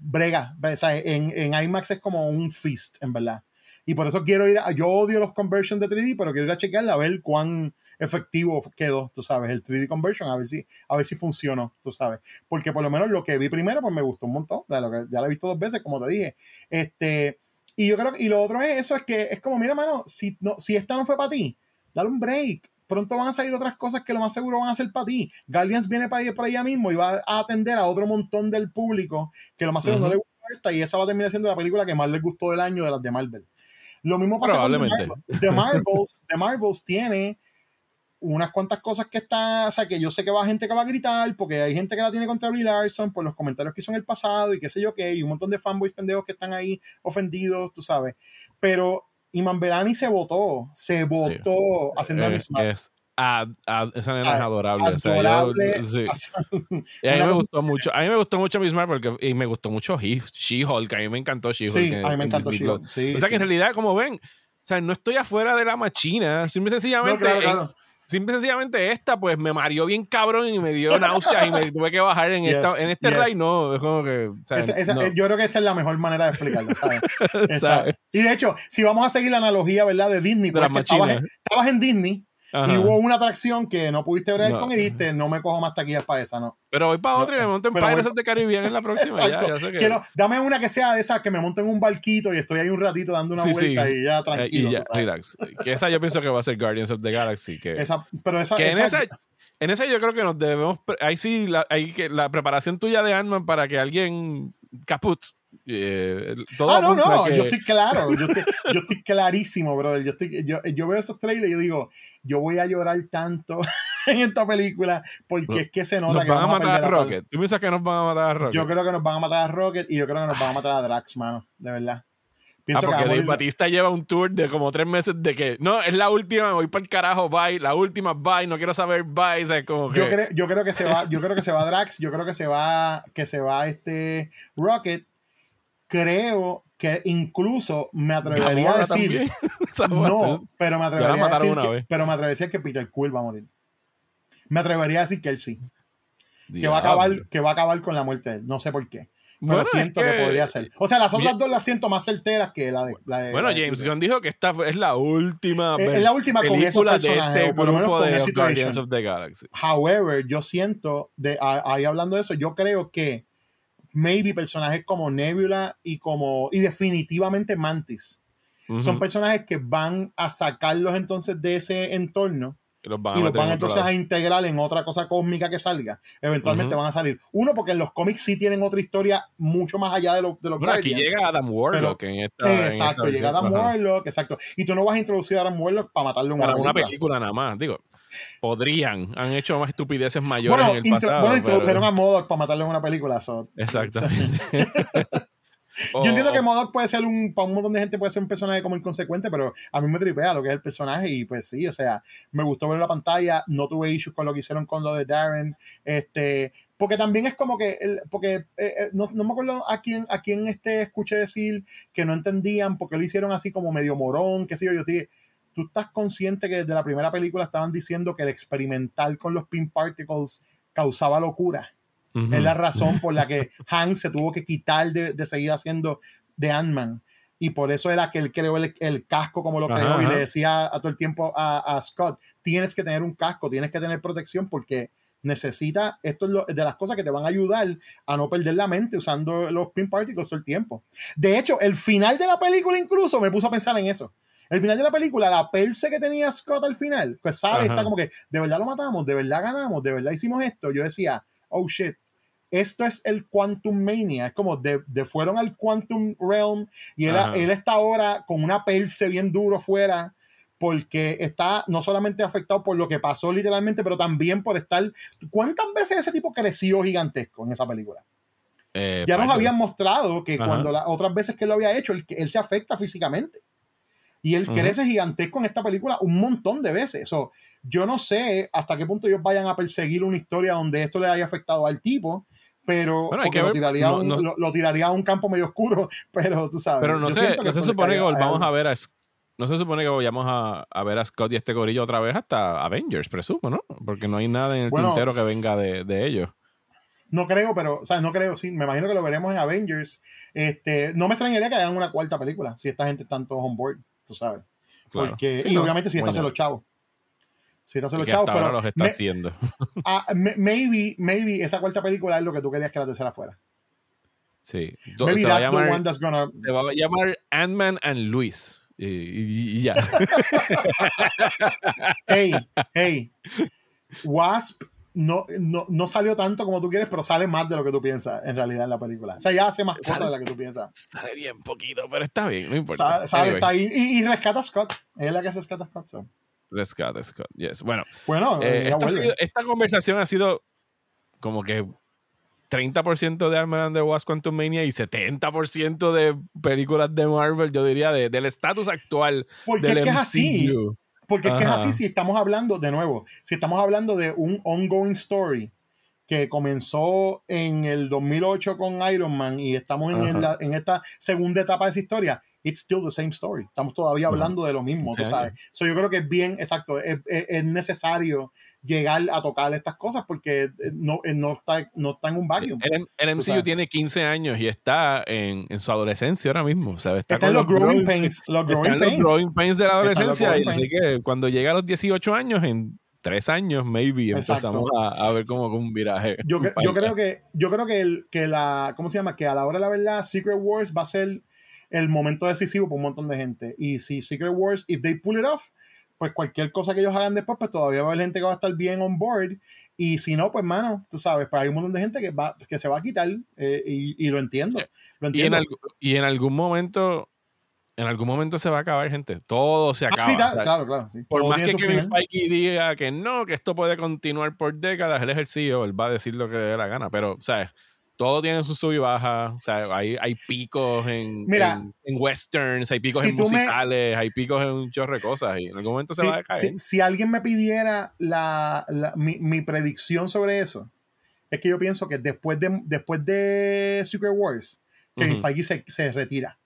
brega. O sea, en, en IMAX es como un feast, en verdad. Y por eso quiero ir a, yo odio los conversions de 3D, pero quiero ir a chequearla a ver cuán efectivo quedó, tú sabes, el 3D conversion, a ver si, a ver si funcionó, tú sabes. Porque por lo menos lo que vi primero, pues me gustó un montón, de lo que ya lo he visto dos veces, como te dije. Este, y yo creo y lo otro es eso, es que es como, mira, mano, si, no, si esta no fue para ti, dale un break. Pronto van a salir otras cosas que lo más seguro van a ser para ti. Guardians viene para, ir, para allá mismo y va a atender a otro montón del público que lo más seguro no le gusta esta y esa va a terminar siendo la película que más les gustó del año de las de Marvel. Lo mismo pasa con The, Marvels. The Marvels tiene unas cuantas cosas que está, o sea, que yo sé que va gente que va a gritar, porque hay gente que la tiene contra Brie Larson por los comentarios que hizo en el pasado y qué sé yo qué, y un montón de fanboys pendejos que están ahí ofendidos, tú sabes. Pero Iman Berani se votó, se votó haciendo la misma. esa nena es adorable. adorable sí. y a mí me gustó mucho. A mí me gustó mucho Miss Marvel porque, y me gustó mucho She-Hulk. A mí me encantó She-Hulk. Sí, a mí me encantó She-Hulk. o sea que en realidad, como ven, o sea, no estoy afuera de la machina. Simple sencillamente. Simple sencillamente esta, pues me mareó bien cabrón y me dio náuseas y me tuve que bajar en, esta, en este yes. no. Es como que. Yo creo que esa es la mejor manera de explicarlo, ¿sabes? Y de hecho, si vamos a seguir la analogía, ¿verdad? De Disney, porque estabas en Disney y hubo una atracción que no pudiste ver con y dijiste, no me cojo más taquillas para esa, ¿no? Pero voy para otra y me monto en Pirates of the Caribbean en la próxima. ya, ya sé que... dame una que sea de esas que me monto en un barquito y estoy ahí un ratito dando una vuelta y ya tranquilo. Y ya, relax. Que esa yo pienso que va a ser Guardians of the Galaxy. Que, esa, pero esa, que en esa en esa yo creo que nos debemos. Ahí sí, la, ahí que la preparación tuya de ant para que alguien caput eh, ah, no, no, yo estoy claro, yo estoy, yo estoy clarísimo, brother. Yo, estoy, yo, yo, veo esos trailers y yo digo, yo voy a llorar tanto en esta película porque es que se nota nos que van a matar a, Rocket. ¿Tú piensas que nos van a matar a Rocket? Yo creo que nos van a matar a Rocket y yo creo que nos van a matar a Drax, mano, de verdad. Pienso ah, porque Dave Batista lleva un tour de como tres meses de que no, es la última, voy para el carajo, bye, la última, bye, no quiero saber, bye. O como que... yo, creo, yo creo que se va, yo creo que se va Drax, yo creo que se va, que se va este Rocket creo que incluso me atrevería a decir no, pero me atrevería a decir que, pero me atrevería a decir que Peter Quill va a morir. Me atrevería a decir que él sí. Que va, a acabar, que va a acabar con la muerte de él. No sé por qué. Pero siento que... podría ser. O sea, las otras dos las siento más certeras que la de. bueno, James Gunn dijo que esta es la última, es, la última película de este grupo de Guardians of the Galaxy. However, yo siento, de, ahí hablando de eso, yo creo que maybe personajes como Nebula y como y definitivamente Mantis. Son personajes que van a sacarlos entonces de ese entorno y los van, entonces a integrar en otra cosa cósmica que salga. Eventualmente van a salir. Uno, porque en los cómics sí tienen otra historia mucho más allá de, de los bueno, Aquí llega Adam Warlock en esta. Exacto, llega Adam Warlock, exacto. Y tú no vas a introducir a Adam Warlock para matarle una Para una película nada más, digo. Podrían, han hecho más estupideces mayores en el pasado. Bueno, introdujeron a Modoc para matarle en una película. So. Exactamente. Yo entiendo que Modoc puede ser un, para un montón de gente puede ser un personaje como inconsecuente, pero a mí me tripea lo que es el personaje y pues sí, o sea, me gustó ver la pantalla, no tuve issues con lo que hicieron con lo de Darren, este, porque también es como que, el, porque eh, eh, no, no, me acuerdo a quién, a quién este escuché decir que no entendían porque lo hicieron así como medio morón, qué sé yo, yo te tú estás consciente que desde la primera película estaban diciendo que el experimental con los pin particles causaba locura. Es la razón por la que Hank se tuvo que quitar de, seguir haciendo de Ant-Man. Y por eso era que él creó el, casco como lo creó y le decía a todo el tiempo a, a, Scott, tienes que tener un casco, tienes que tener protección porque necesita, esto es de las cosas que te van a ayudar a no perder la mente usando los pin particles todo el tiempo. De hecho, el final de la película incluso me puso a pensar en eso. El final de la película, la perse que tenía Scott al final, pues sabe, está como que, de verdad lo matamos, de verdad ganamos, de verdad hicimos esto. Yo decía, oh shit, esto es el Quantum Mania. Es como de, fueron al Quantum Realm y él, él, está ahora con una perse bien duro fuera porque está no solamente afectado por lo que pasó literalmente, pero también por estar... ¿Cuántas veces ese tipo creció gigantesco en esa película? Eh, ya nos habían mostrado que cuando las otras veces que lo había hecho, él, él se afecta físicamente. Y él crece gigantesco en esta película un montón de veces. So, yo no sé hasta qué punto ellos vayan a perseguir una historia donde esto le haya afectado al tipo, pero lo, tiraría un, lo, tiraría a un campo medio oscuro, pero tú sabes. Pero no, sé, no se supone que volvamos a, ver a no se supone que vayamos a, a, ver a Scott y este gorillo otra vez hasta Avengers, presumo, ¿no? Porque no hay nada en el tintero que venga de, de ellos. No creo, pero, o sea, no creo, sí, me imagino que lo veremos en Avengers. Este, no me extrañaría que hagan una cuarta película, si esta gente está todos on board tú sabes. Porque, y obviamente si estás en los chavos. Si estás en los chavos, pero. los está haciendo. Ah, maybe, maybe esa cuarta película es lo que tú querías que la tercera fuera. Sí. Maybe se that's llamar, the one that's gonna. Se va a llamar Ant-Man and Luis. Y, ya. hey, hey. Wasp no, no, no, salió tanto como tú quieres, pero sale más de lo que tú piensas en realidad en la película. O sea, ya hace más cosas de las que tú piensas. Sale bien poquito, pero está bien, no importa. Sale, está ahí y, rescata a Scott. Es la que rescata a Scott. Rescata a Scott, yes. Bueno, bueno eh, esta conversación ha sido como que 30% de Armor and the Wasp Quantum Mania y 70% de películas de Marvel, yo diría, de, del estatus actual Porque del es que es así. Porque es que es así si estamos hablando, de nuevo, si estamos hablando de un ongoing story que comenzó en el 2008 con Iron Man y estamos en, en, esta segunda etapa de esa historia, it's still the same story. Estamos todavía hablando de lo mismo, tú sabes. So, yo creo que es bien, exacto, es, es, necesario llegar a tocar estas cosas porque eh, no, eh, no, está, no está en un vacuum. El, el MCU tiene 15 años y está en, en su adolescencia ahora mismo. ¿sabes? Está, con los, growing pains. Los growing, pains. los growing pains de la adolescencia. Y así que cuando llega a los 18 años, en tres años, maybe, empezamos a, a, ver como un viraje. Yo, yo creo que, yo creo que, el, que la, ¿cómo se llama? Que a la hora de la verdad, Secret Wars va a ser el momento decisivo para un montón de gente. Y si Secret Wars, if they pull it off, pues cualquier cosa que ellos hagan después, pues todavía va a haber gente que va a estar bien on board. Y si no, pues mano, tú sabes, pues hay un montón de gente que, va, que se va a quitar eh, y, lo entiendo. Lo entiendo. Y, en algún momento, en algún momento se va a acabar, gente. Todo se ah, acaba. sí, claro, claro. Por más que Kevin Feige diga que no, que esto puede continuar por décadas, el ejercicio, él va a decir lo que le dé la gana. Pero, ¿sabes? todo tiene su sub y baja. O sea, hay, hay picos en, en, westerns, hay picos en musicales, hay picos en un chorro de cosas. Y en algún momento se va a caer. Si, alguien me pidiera la, mi, mi, predicción sobre eso, es que yo pienso que después de, después de Secret Wars, Kevin Feige se, se retira.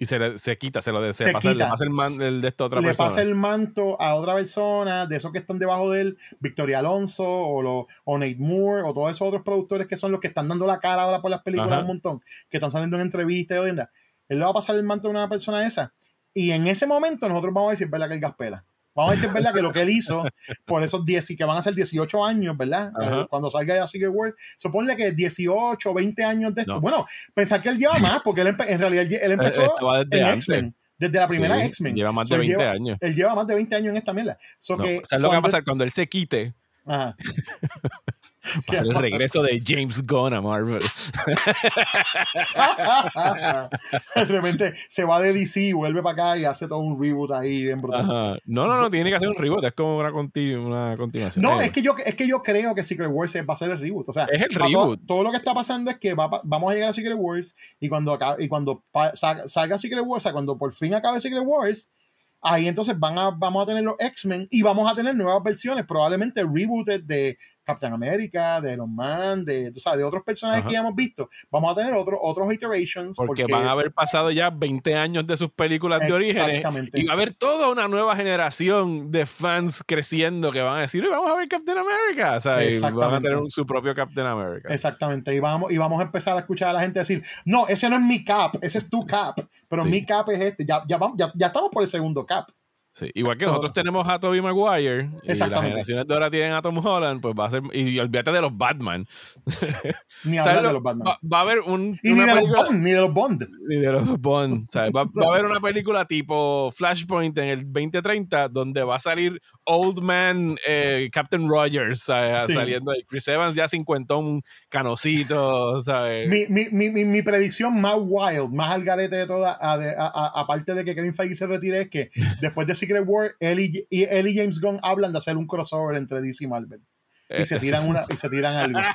Y se, se quita, se lo de, se, pasa, le pasa el, man, de esta otra le persona. Le pasa el manto a otra persona, de esos que están debajo de él, Victoria Alonso o, lo, o Nate Moore o todos esos otros productores que son los que están dando la cara ahora por las películas un montón, que están saliendo en entrevistas y hoy Él le va a pasar el manto a una persona esa. Y en ese momento nosotros vamos a decir, ¿verdad? Que el gaspela. Vamos a decir, ¿verdad? Que lo que él hizo por esos 10 y que van a ser 18 años, ¿verdad? Eh, cuando salga de Secret World, supone que 18, 20 años de esto. Bueno, pensar que él lleva más, porque él en realidad él empezó eh, en X-Men. Desde la primera X-Men. Lleva más de 20 años. Él lleva más de 20 años en esta mierda. o sea, lo que va a pasar cuando él se quite. Ajá. Va a ser el regreso de James Gunn a Marvel. de repente se va de DC, vuelve para acá y hace todo un reboot ahí bien brutal. No, no, no, tiene que hacer un reboot, es como una, una continuación. No, es que, yo, es que yo creo que Secret Wars va a ser el reboot. O sea, es el reboot. Todo, lo que está pasando es que vamos a llegar a Secret Wars y cuando, y cuando salga Secret Wars, o sea, cuando por fin acabe Secret Wars, ahí entonces van a, vamos a tener los X-Men y vamos a tener nuevas versiones, probablemente rebooted de Captain America, de Iron Man, de, sabes, de otros personajes que ya hemos visto. Vamos a tener otro, otros iterations. Porque, van a haber pasado ya 20 años de sus películas de origen. Y va a haber toda una nueva generación de fans creciendo que van a decir, vamos a ver Captain America. O sea, y van a tener su propio Captain America. Exactamente. Y vamos, y vamos a empezar a escuchar a la gente decir, no, ese no es mi cap, ese es tu cap. Pero mi cap es este. Ya, ya, ya, ya estamos por el segundo cap. Sí, igual que nosotros tenemos a Tobey Maguire y las generaciones de ahora tienen a Tom Holland, pues va a ser. Y, olvídate de los Batman. ni hablar de los Batman. Va, a haber un. Y ni de, los Bond, ni de los Bond. Ni de los Bond. Va, va, a haber una película tipo Flashpoint en el 2030 donde va a salir Old Man eh, Captain Rogers saliendo ahí. Chris Evans ya un canocito. ¿sabes? Mi, mi, mi, mi, predicción más wild, más al garete de todas, aparte de que Kevin Feige se retire, es que después de Secret War, él y, James Gunn hablan de hacer un crossover entre DC y Marvel. Y se tiran una, y se tiran algo.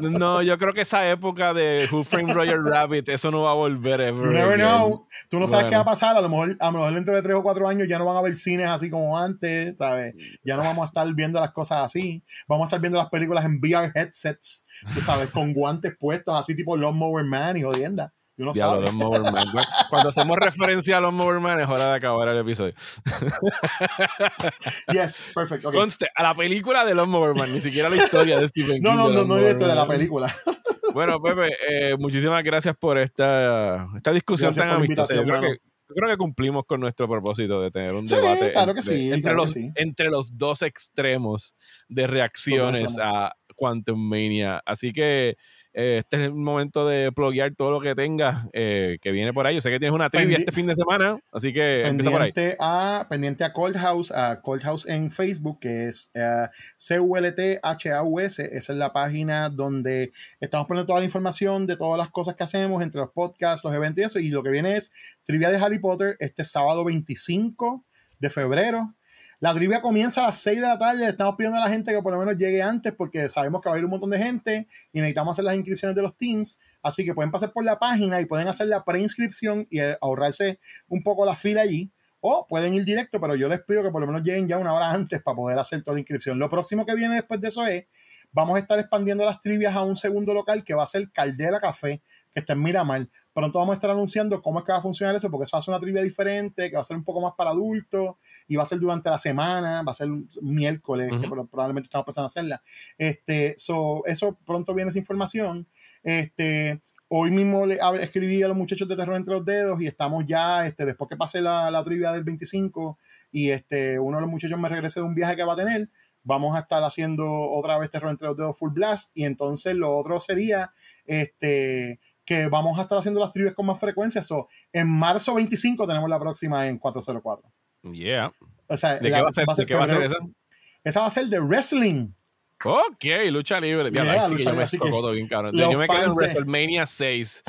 No, yo creo que esa época de Who Framed Roger Rabbit, eso no va a volver ever. You never know. Tú no sabes qué va a pasar. A lo, mejor, a lo mejor dentro de tres o cuatro años ya no van a haber cines así como antes, ¿sabes? Ya no vamos a estar viendo las cosas así. Vamos a estar viendo las películas en VR headsets, tú sabes, con guantes puestos, así tipo Mower Man y jodienda. Cuando hacemos referencia a los Moverman, es hora de acabar el episodio. yes, perfecto. Conste, a la película de los Moverman, ni siquiera la historia de Stephen King. No, no, no, no historia de la película. bueno, Pepe, eh, muchísimas gracias por esta, esta discusión tan amistosa. Yo creo, que, creo que cumplimos con nuestro propósito de tener un debate claro que sí, entre, los, entre los dos extremos de reacciones a Quantum Mania. Así que eh, este es el momento de pluguear todo lo que tengas que viene por ahí. Yo sé que tienes una trivia este fin de semana, así que empieza por ahí. A, pendiente a Cold House, a Cold House en Facebook, que es uh, C-U-L-T-H-A-U-S. Esa es la página donde estamos poniendo toda la información de todas las cosas que hacemos, entre los podcasts, los eventos y eso. Y lo que viene es trivia de Harry Potter este sábado 25 de febrero. La trivia comienza a las 6 de la tarde. Le estamos pidiendo a la gente que por lo menos llegue antes porque sabemos que va a haber un montón de gente y necesitamos hacer las inscripciones de los teams. Así que pueden pasar por la página y pueden hacer la preinscripción y eh, ahorrarse un poco la fila allí. O pueden ir directo, pero yo les pido que por lo menos lleguen ya una hora antes para poder hacer toda la inscripción. Lo próximo que viene después de eso es, vamos a estar expandiendo las trivias a un segundo local que va a ser Caldera Café que está en Miramar. Pronto vamos a estar anunciando cómo es que va a funcionar eso, porque eso va a ser una trivia diferente, que va a ser un poco más para adultos, y va a ser durante la semana, va a ser un miércoles, que probablemente estamos pensando hacerla. Este, so, eso pronto viene esa información. Este, hoy mismo le escribí a los muchachos de Terror entre los dedos y estamos ya, este, después que pase la, la trivia del 25 y este, uno de los muchachos me regrese de un viaje que va a tener, vamos a estar haciendo otra vez Terror entre los dedos full blast y entonces lo otro sería este que vamos a estar haciendo las trivias con más frecuencia. So, en marzo 25 tenemos la próxima en 404. Yeah. O sea, ¿De, qué va, a ser, ¿de qué va a ser esa? Esa va a ser de wrestling. Ok, lucha libre. Yeah, sí que yo me todo bien caro. Yo me quedo en WrestleMania 6.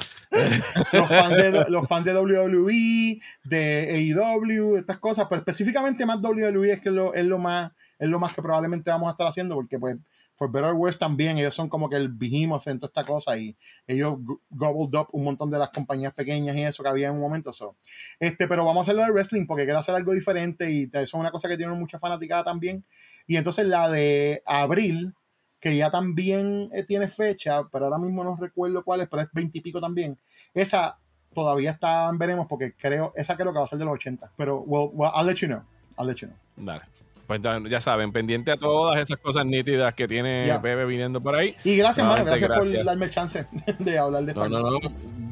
los, fans de, los fans de WWE, de AEW, estas cosas, pero específicamente más WWE es que lo, es, lo más, es lo más que probablemente vamos a estar haciendo, porque pues For Better or Worse también, ellos son como que el behemoth en toda esta cosa y ellos gobbled up un montón de las compañías pequeñas y eso que había en un momento. So. Este, pero vamos a hacerlo de wrestling porque quiero hacer algo diferente y eso es una cosa que tiene mucha fanaticada también. Y entonces la de abril, que ya también eh, tiene fecha, pero ahora mismo no recuerdo cuál es, pero es 20 y pico también. Esa todavía está, veremos porque creo, esa creo que va a ser de los 80. Pero, well, I'll let you know. I'll let you know. Vale. Pues ya saben, pendiente a todas esas cosas nítidas que tiene Bebe viniendo por ahí. Y gracias, mano, gracias, por darme chance de hablar de esto. No, no, no.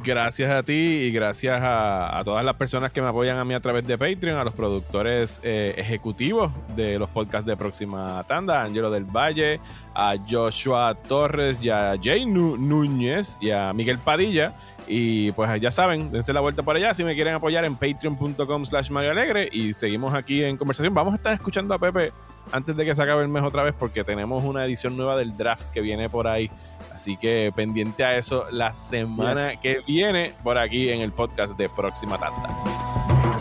Gracias a ti y gracias a, todas las personas que me apoyan a mí a través de Patreon, a los productores eh, ejecutivos de los podcasts de Próxima Tanda, a Angelo del Valle, a Joshua Torres y a Jay Núñez y a Miguel Padilla. Y pues ya saben, dense la vuelta por allá si me quieren apoyar en patreon.com slash Mario Alegre y seguimos aquí en conversación. Vamos a estar escuchando a Pepe antes de que se acabe el mes otra vez porque tenemos una edición nueva del draft que viene por ahí. Así que pendiente a eso la semana que viene por aquí en el podcast de Próxima Tanda.